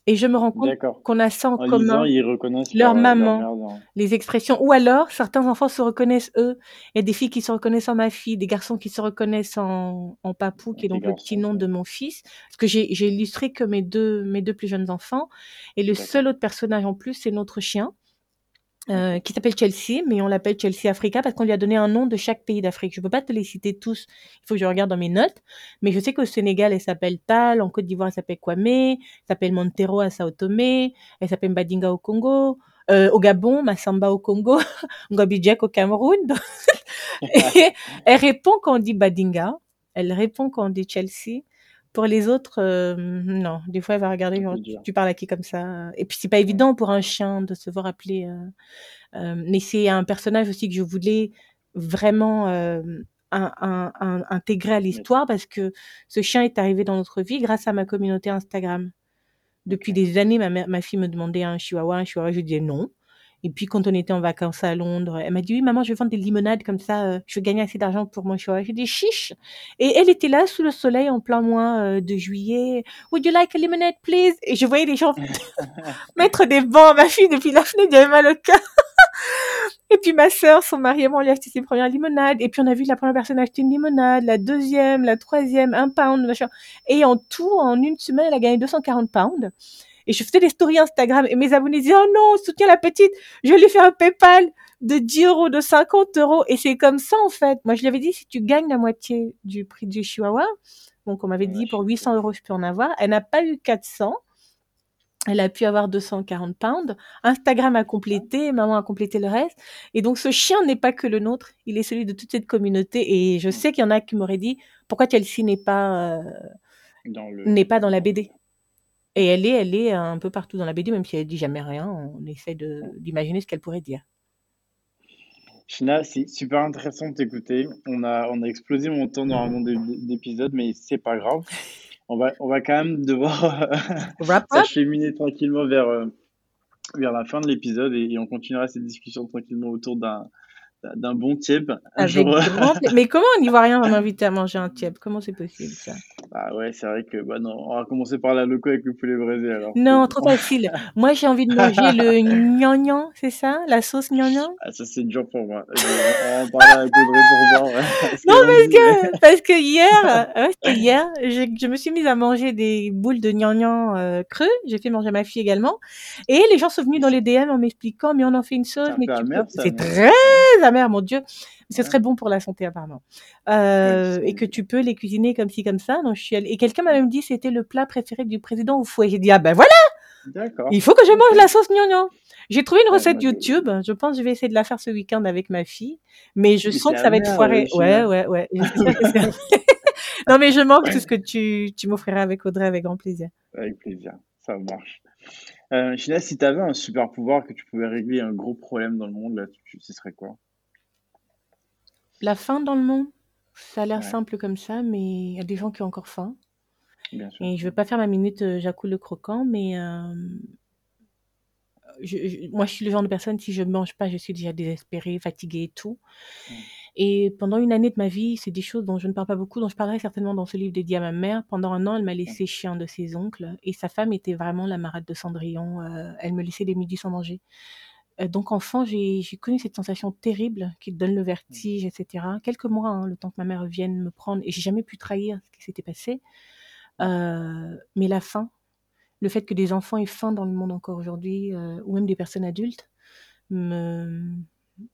Et je me rends compte qu'on a ça en En lisant, commun, ils reconnaissent leur leur, leur maman, mère les expressions. Ou alors, certains enfants se reconnaissent eux. Il y a des filles qui se reconnaissent en ma fille, des garçons qui se reconnaissent en, en Papou, qui est donc le petit nom de mon fils. Parce que j'ai illustré que mes deux, mes deux plus jeunes enfants. Et le seul autre personnage en plus, c'est notre chien. Euh, qui s'appelle Chelsea, mais on l'appelle Chelsea Africa parce qu'on lui a donné un nom de chaque pays d'Afrique. Je ne peux pas te les citer tous, il faut que je regarde dans mes notes, mais je sais qu'au Sénégal, elle s'appelle Tal, en Côte d'Ivoire, elle s'appelle Kwame, elle s'appelle Montero à Sao Tomé, elle s'appelle Mbadinga au Congo, euh, au Gabon, Massamba au Congo, Ngobidjek au Cameroun. Et elle répond quand on dit Badinga, elle répond quand on dit Chelsea. Pour les autres, euh, non. Des fois, elle va regarder, genre, tu, parles à qui comme ça Et puis, c'est pas évident pour un chien de se voir appeler. euh, euh, mais c'est un personnage aussi que je voulais vraiment euh, un- un- un- intégrer à l'histoire parce que ce chien est arrivé dans notre vie grâce à ma communauté Instagram. Depuis des années, ma, mère- ma fille me demandait un chihuahua, un chihuahua, je disais non. Et puis quand on était en vacances à Londres, elle m'a dit oui maman, je vais vendre des limonades comme ça, euh, je vais gagner assez d'argent pour mon chihuahua. J'ai dit chiche. Et elle était là sous le soleil en plein mois euh, de juillet. Would you like a lemonade, please? Et je voyais les gens mettre des bancs à ma fille depuis la fenêtre, j'avais mal au cœur. Et puis ma sœur, son mari et moi, on lui a acheté ses premières limonades. Et puis on a vu la première personne acheter une limonade, la deuxième, la troisième, un pound, machin. Et en tout, en une semaine, elle a gagné 240 pounds. Et je faisais des stories Instagram et mes abonnés disaient, oh non, soutiens la petite, je lui fais un PayPal de 10 euros, de 50 euros. Et c'est comme ça, en fait. Moi, je lui avais dit, si tu gagnes la moitié du prix du chihuahua, donc on m'avait dit, pour 800 euros, je peux en avoir. Elle n'a pas eu 400. Elle a pu avoir 240 pounds. Instagram a complété, maman a complété le reste. Et donc, ce chien n'est pas que le nôtre, il est celui de toute cette communauté. Et je sais qu'il y en a qui m'auraient dit, pourquoi Chelsea n'est pas, euh, le... n'est pas dans la BD Et elle est, elle est un peu partout dans la BD, même si elle dit jamais rien. On essaie de, d'imaginer ce qu'elle pourrait dire. China, c'est super intéressant de t'écouter. On a, on a explosé mon temps normalement d'é- d'épisode, mais c'est pas grave. On va, on va quand même devoir s'acheminer tranquillement vers, euh, vers la fin de l'épisode et, et on continuera cette discussion tranquillement autour d'un d'un bon tiep. Un avec grand. Mais comment on n'y voit rien va m'inviter à manger un tiep Comment c'est possible ça? Ah ouais, c'est vrai que bah non, on va commencer par la loco avec le poulet braisé alors. Non, trop facile. Moi, j'ai envie de manger le gnangnan, c'est ça? La sauce gnangnan? Ah, ça c'est dur pour moi. Je- on va en parler avec Audrey pour. Parce Non, parce que, parce que hier, ouais, c'était hier, je, je me suis mise à manger des boules de gnangnan euh, creux. J'ai fait manger ma fille également. Et les gens sont venus dans les DM en m'expliquant, mais on en fait une sauce, C'est mais tu peux- C'est très amer, mon Dieu. Ce serait bon pour la santé, apparemment. Euh, et que tu peux les cuisiner comme ci, comme ça. Donc, je suis allée... Et quelqu'un m'a même dit c'était le plat préféré du président au fouet. J'ai dit, ah ben voilà, il faut que je mange la sauce gnangnan. J'ai trouvé une Ouais, recette YouTube. Je pense que je vais essayer de la faire ce week-end avec ma fille. Mais je Mais sens que ça va être foiré. euh, Ouais, ouais, ouais. Que non, mais je manque tout ce que tu, tu m'offriras avec Audrey avec grand plaisir. Avec plaisir, ça marche. Euh, China, si tu avais un super pouvoir que tu pouvais régler un gros problème dans le monde, là, tu, ce serait quoi? La faim dans le monde, ça a l'air Ouais. simple comme ça, mais il y a des gens qui ont encore faim. Bien sûr. Et je veux pas faire ma minute euh, Jacou le croquant, mais euh, je, je- moi, je suis le genre de personne, si je mange pas, je suis déjà désespérée, fatiguée et tout. Mm. Et pendant une année de ma vie, c'est des choses dont je ne parle pas beaucoup, dont je parlerai certainement dans ce livre dédié à ma mère. Pendant un an, elle m'a laissé chez un de ses oncles, et sa femme était vraiment la marade de Cendrillon. euh, elle me laissait les midis sans manger. Euh, donc, enfant, j'ai connu cette sensation terrible qui donne le vertige, etc. Quelques mois, hein, le temps que ma mère vienne me prendre, et j'ai jamais pu trahir ce qui s'était passé. Euh, mais la faim, le fait que des enfants aient faim dans le monde encore aujourd'hui, euh, ou même des personnes adultes, me,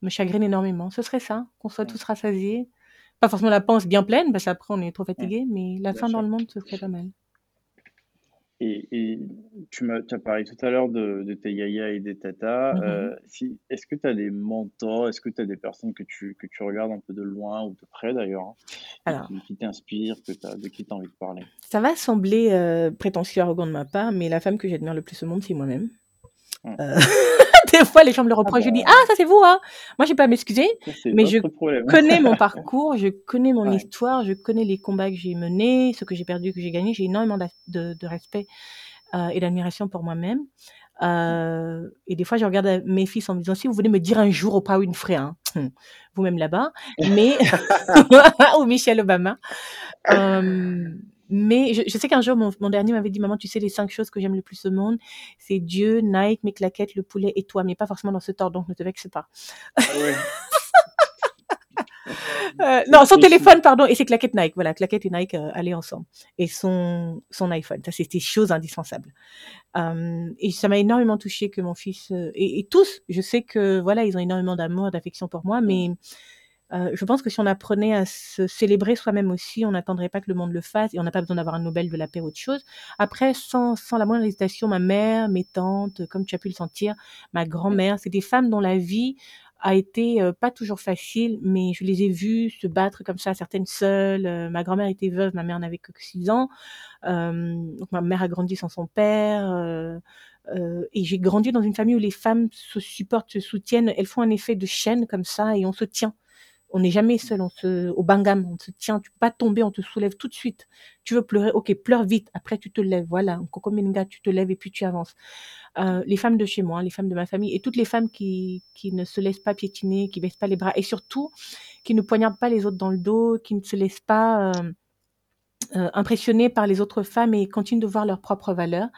me chagrine énormément. Ce serait ça, qu'on soit tous rassasiés. Pas forcément la panse bien pleine, parce qu'après on est trop fatigué, mais la Bien faim dans le monde, ce serait pas mal. Et, et tu m'as, as parlé tout à l'heure de, de tes yaya et des tatas. Mhm. Euh, si, est-ce que tu as des mentors? Est-ce que tu as des personnes que tu, que tu regardes un peu de loin ou de près d'ailleurs, hein, qui, qui t'inspirent, de qui tu as envie de parler? ça va sembler euh, prétentieux, arrogant de ma part, mais la femme que j'admire le plus au monde, c'est moi-même. Mm. Euh, des fois, les gens me le reprochent, je bah. dis Ah, ça c'est vous, hein Moi, j'ai pas à m'excuser. Mais je problème. connais mon parcours, je connais mon Ouais. histoire, je connais les combats que j'ai menés, ce que j'ai perdu, que j'ai gagné. J'ai énormément de, de respect euh, et d'admiration pour moi-même. Euh, et des fois, je regarde mes fils en me disant si vous venez me dire un jour au pas Winfrey, hein, hum, vous-même là-bas, mais ou Michelle Obama. Euh, mais je, je sais qu'un jour, mon, mon dernier m'avait dit, maman, tu sais, les cinq choses que j'aime le plus au monde, c'est Dieu, Nike, mes claquettes, le poulet et toi, mais pas forcément dans ce ordre, donc ne te vexe pas. Ah ouais. Euh, non, son téléphone, pardon, et ses claquettes Nike. Voilà, claquettes et Nike euh, allaient ensemble. Et son, son iPhone. Ça, c'était chose indispensable. Euh, et ça m'a énormément touché que mon fils, euh, et, et tous, je sais que, voilà, ils ont énormément d'amour, d'affection pour moi, mais euh, je pense que si on apprenait à se célébrer soi-même aussi, on n'attendrait pas que le monde le fasse et on n'a pas besoin d'avoir un Nobel de la paix ou autre chose. Après, sans, sans la moindre hésitation, ma mère, mes tantes, comme tu as pu le sentir, ma grand-mère, c'est des femmes dont la vie a été euh, pas toujours facile, mais je les ai vues se battre comme ça, certaines seules. Euh, ma grand-mère était veuve, ma mère n'avait que 6 ans. Donc ma mère a grandi sans son père. euh, et j'ai grandi dans une famille où les femmes se supportent, se soutiennent. Elles font un effet de chaîne comme ça et on se tient. On n'est jamais seul, on se, au bangam, on se tient, tu peux pas tomber, on te soulève tout de suite. Tu veux pleurer, ok, pleure vite, après tu te lèves, voilà, Coco Meninga, tu te lèves et puis tu avances. Euh, les femmes de chez moi, les femmes de ma famille et toutes les femmes qui, qui ne se laissent pas piétiner, qui baissent pas les bras et surtout qui ne poignardent pas les autres dans le dos, qui ne se laissent pas euh, euh, impressionner par les autres femmes et continuent de voir leurs propres valeurs.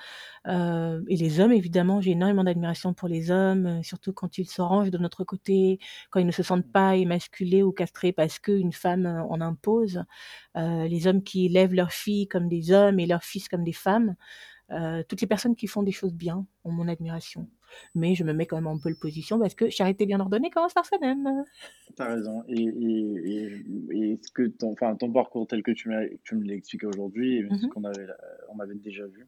Euh, et les hommes, évidemment, j'ai énormément d'admiration pour les hommes, euh, surtout quand ils se rangent de notre côté, quand ils ne se sentent pas émasculés ou castrés parce qu'une femme euh, en impose. Euh, les hommes qui élèvent leurs filles comme des hommes et leurs fils comme des femmes. Euh, toutes les personnes qui font des choses bien ont mon admiration. Mais je me mets quand même en pole position parce que charité bien ordonnée commence par soi-même. T'as raison. Et, et, et, et ce que ton, enfin, ton parcours tel que tu, tu me l'as expliqué aujourd'hui, et ce Mhm. qu'on avait, on avait déjà vu,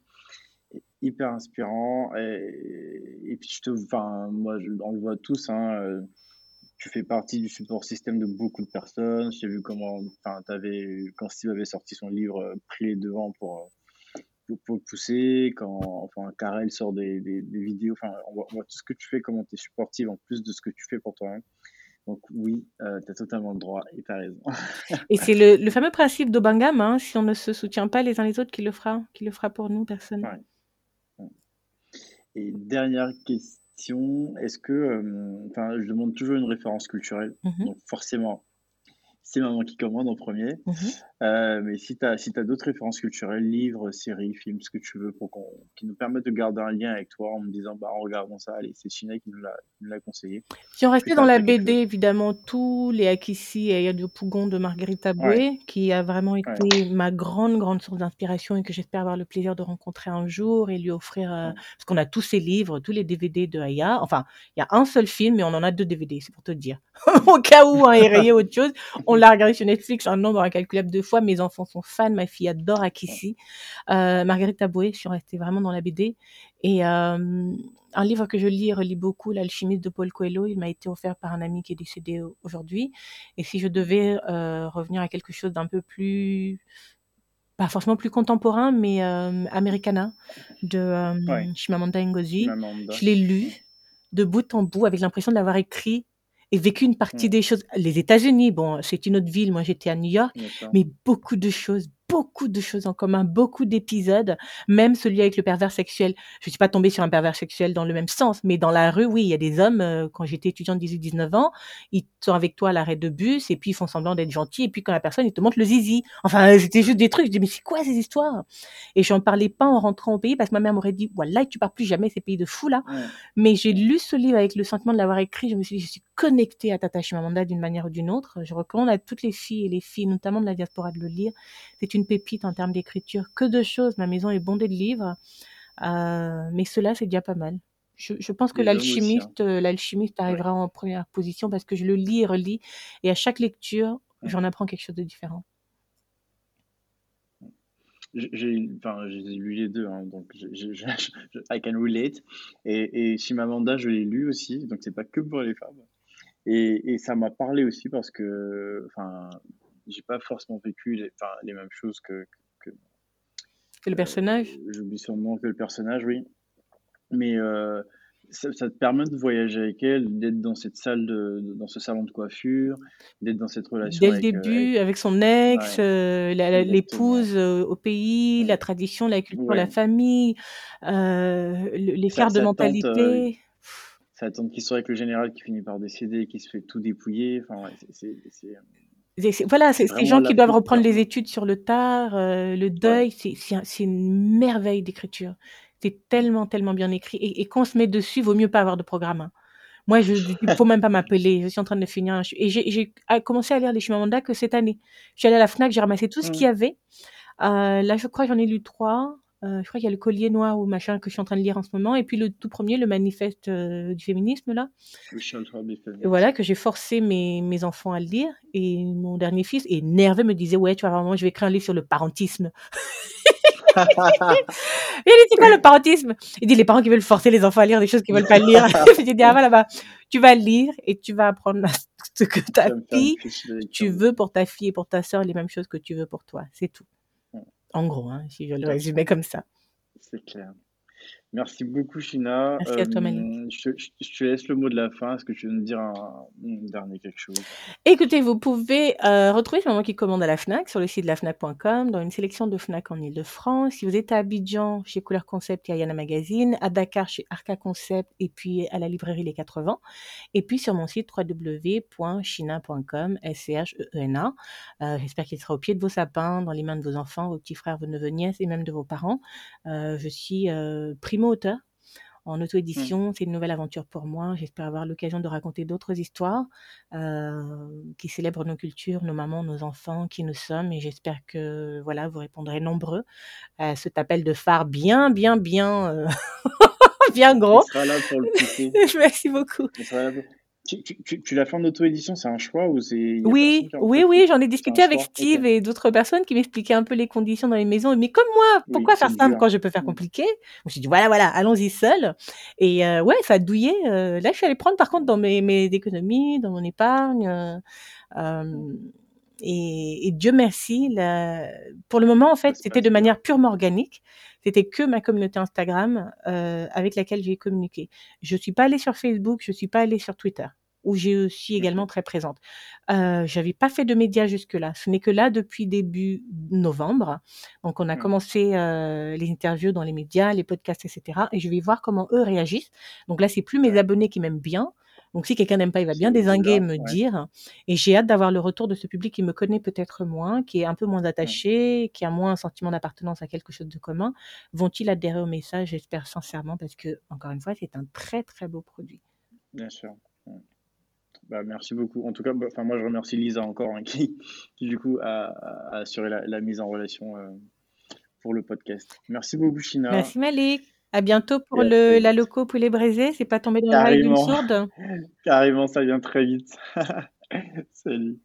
est hyper inspirant. Et, et puis, je te, enfin, moi, je- on le voit tous, hein, euh, tu fais partie du support système de beaucoup de personnes. J'ai vu comment, enfin, t'avais, quand Steve avait sorti son livre, euh, pris les devants pour, pour, pousser, quand, enfin, Karel sort des, des, des vidéos, enfin, on voit, on voit tout ce que tu fais, comment tu es supportive en plus de ce que tu fais pour toi-même. Donc oui, euh, tu as totalement le droit et tu as raison. Et c'est le, le fameux principe d'Obangam, hein, si on ne se soutient pas les uns les autres, qui le fera, qui le fera pour nous, personne. Ouais. Et dernière question, est-ce que, euh, enfin, je demande toujours une référence culturelle, Mhm, donc forcément, c'est maman qui commande en premier. mhm. Euh, mais si tu as, si t'as d'autres références culturelles, livres, séries, films, ce que tu veux, pour qu'on, qui nous permettent de garder un lien avec toi en me disant, bah, en regardant ça, allez, c'est China qui nous l'a, conseillé. Si on restait dans as, la BD, évidemment, tous les Akissi et Ayado Pougon de Margarita Ouais, Boué, qui a vraiment ouais, été ma grande, grande source d'inspiration et que j'espère avoir le plaisir de rencontrer un jour et lui offrir, euh, ouais. parce qu'on a tous ses livres, tous les DVD de Aya. Enfin, il y a un seul film, mais on en a deux DVD, c'est pour te dire. Au cas où un est rayé autre chose, on l'a regardé sur Netflix un nombre incalculable de fois. Mes enfants sont fans, ma fille adore. Akissi. Euh, Margarita Boué, je suis restée vraiment dans la BD. Et euh, un livre que je lis et relis beaucoup, L'alchimiste de Paul Coelho, il m'a été offert par un ami qui est décédé au- aujourd'hui. Et si je devais euh, revenir à quelque chose d'un peu plus, pas forcément plus contemporain, mais euh, Americana de euh, Ouais, Chimamanda Ngozi, je l'ai lu de bout en bout avec l'impression de l'avoir écrit et vécu une partie Mm, des choses. Les États-Unis, bon, c'est une autre ville, moi j'étais à New York, mais beaucoup de choses, beaucoup de choses en commun, beaucoup d'épisodes, même celui avec le pervers sexuel. Je suis pas tombée sur un pervers sexuel dans le même sens, mais dans la rue, oui, il y a des hommes, euh, quand j'étais étudiante de 18-19 ans, ils sont avec toi à l'arrêt de bus et puis ils font semblant d'être gentils et puis quand la personne, ils te montre le zizi. Enfin, c'était juste des trucs. Je dis, mais c'est quoi ces histoires? Et j'en parlais pas en rentrant au pays parce que ma mère m'aurait dit, voilà, tu pars plus jamais ces pays de fous là. Ouais, Mais j'ai lu ce livre avec le sentiment de l'avoir écrit. Je me suis dit, je suis connectée à Tata Chimamanda d'une manière ou d'une autre. Je recommande à toutes les filles et les filles, notamment de la diaspora, de le lire. C'est une pépite en termes d'écriture. Que de choses. Ma maison est bondée de livres. Euh, mais cela, c'est déjà pas mal. Je, je pense que hein. l'alchimiste, euh, Ouais, arrivera en première position parce que je le lis et relis. Et à chaque lecture, ouais. j'en apprends quelque chose de différent. J'ai, enfin, lu les deux, hein, donc je- I can relate. Et, et Chimamanda, je l'ai lu aussi, donc c'est pas que pour les femmes. Et, et ça m'a parlé aussi parce que, enfin, j'ai pas forcément vécu les, enfin, les mêmes choses que, que, Que le euh, personnage. j'oublie son nom, que le personnage, oui. Mais euh, ça, ça te permet de voyager avec elle, d'être dans cette salle de, de- dans ce salon de coiffure, d'être dans cette relation Dès le avec, euh, avec, début, avec son ex, ouais, l'épouse au pays, la tradition, la culture, la famille, l'écart de mentalité. sa tante qui sort avec le général qui finit par décéder et qui se fait tout dépouiller. Enfin, ouais, c'est, voilà, C'est ces gens qui doivent reprendre les études sur le tard, heu, le deuil, c'est c'est un c'est une merveille d'écriture. C'est tellement, tellement bien écrit et et quand on se met dessus, vaut mieux pas avoir de programme, hein. Moi, je «Il faut même pas m'appeler, je suis en train de finir un ch» et j'ai commencé à lire les Chimamanda que cette année. Je suis allée à la Fnac, j'ai ramassé tout ce qu'il y avait. Heu, là, je crois, j'en ai lu 3. Heu, je crois qu'il y a Le Collier noir ou machin que je suis en train de lire en ce moment et puis le tout 1er, le manifeste, heu, du féminisme là. Feminist. Voilà, que j'ai forcé mes mes enfants à le lire et mon dernier fils, énervé, me disait: «Ouais, tu vas voir maman, je vais écrire un livre sur le parentisme». Il dit: «C'est quoi le parentisme?» il dit: «Les parents qui veulent forcer les enfants à lire des choses qu'ils veulent pas lire». J'ai dit: «Ah voilà, bah, tu vas lire et tu vas apprendre ce que ta fille, tu veux pour ta fille et pour ta sœur les mêmes choses que tu veux pour toi, c'est tout». En gros, hein, si je le résumais comme ça. C'est clair. Merci beaucoup China. Merci à toi, Malik. Hem, je te je je te laisse le mot de la fin. Est-ce que tu veux nous dire un un dernier quelque chose? Écoutez, vous pouvez, heu, retrouver C'est maman qui commande à la Fnac, sur le site de la Fnac.com, dans une sélection de Fnac en Île-de-France. Si vous êtes à Abidjan, chez Couleur Concept et Ayana Magazine, à Dakar, chez Arca Concept et puis à la librairie Les 80 et puis sur mon site www.china.com, S-C-H-E-E-N-A. Heu, j'espère qu'il sera au pied de vos sapins, dans les mains de vos enfants, vos petits frères, vos neveux, nièces et même de vos parents. Je suis, primo-auteure en Mmh. auto-édition. C'est une nouvelle aventure pour moi. J'espère avoir l'occasion de raconter d'autres histoires, heu, qui célèbrent nos cultures, nos mamans, nos enfants, qui nous sommes et j'espère que, voilà, vous répondrez nombreux à cet appel de phare bien, bien, bien, heu, bien On gros. sera là pour le pousser. Merci beaucoup. On sera là pour tu tu tu l'as fait en auto-édition, c'est un choix ou c'est Oui, oui, oui, j'en ai discuté avec choix? Steve et d'autres personnes qui m'expliquaient un peu les conditions dans les maisons. Mais comme moi, Oui, pourquoi faire simple dur. quand je peux faire Mmh. compliqué? Je me suis dit: «Voilà, voilà, allons-y seul» et heu, ouais, ça a douillé, heu, là, je suis allée prendre par contre dans mes mes économies, dans mon épargne, Mmh. hem et et Dieu merci, pour le moment, en fait, c'était de manière purement organique. C'était que ma communauté Instagram, heu, avec laquelle j'ai communiqué. Je suis pas allée sur Facebook, je suis pas allée sur Twitter, où j'ai suis également OK. très présente. Heu, j'avais pas fait de médias jusque-là. Ce n'est que là, depuis début novembre, donc on a Mmh. commencé, heu, les interviews dans les médias, les podcasts et cetera et je vais voir comment eux réagissent. Donc là, c'est plus mes abonnés qui m'aiment bien. Donc si quelqu'un n'aime pas, il va bien dézinguer et me ouais. dire et j'ai hâte d'avoir le retour de ce public qui me connaît peut-être moins, qui est un peu moins attaché, qui a moins un sentiment d'appartenance à quelque chose de commun. Vont-ils adhérer au message? J'espère sincèrement parce que encore une fois, c'est un très, très beau produit. Bien sûr. Bah, merci beaucoup. En tout cas, bah, moi je remercie Lisa encore, hein, qui qui du coup a a assuré la la mise en relation, heu, pour le podcast. Merci beaucoup China Merci Malik. À bientôt pour le la loco poulet braisé. C'est pas tombé dans l'oreille d'une sourde? carrément, ça vient très vite. Salut.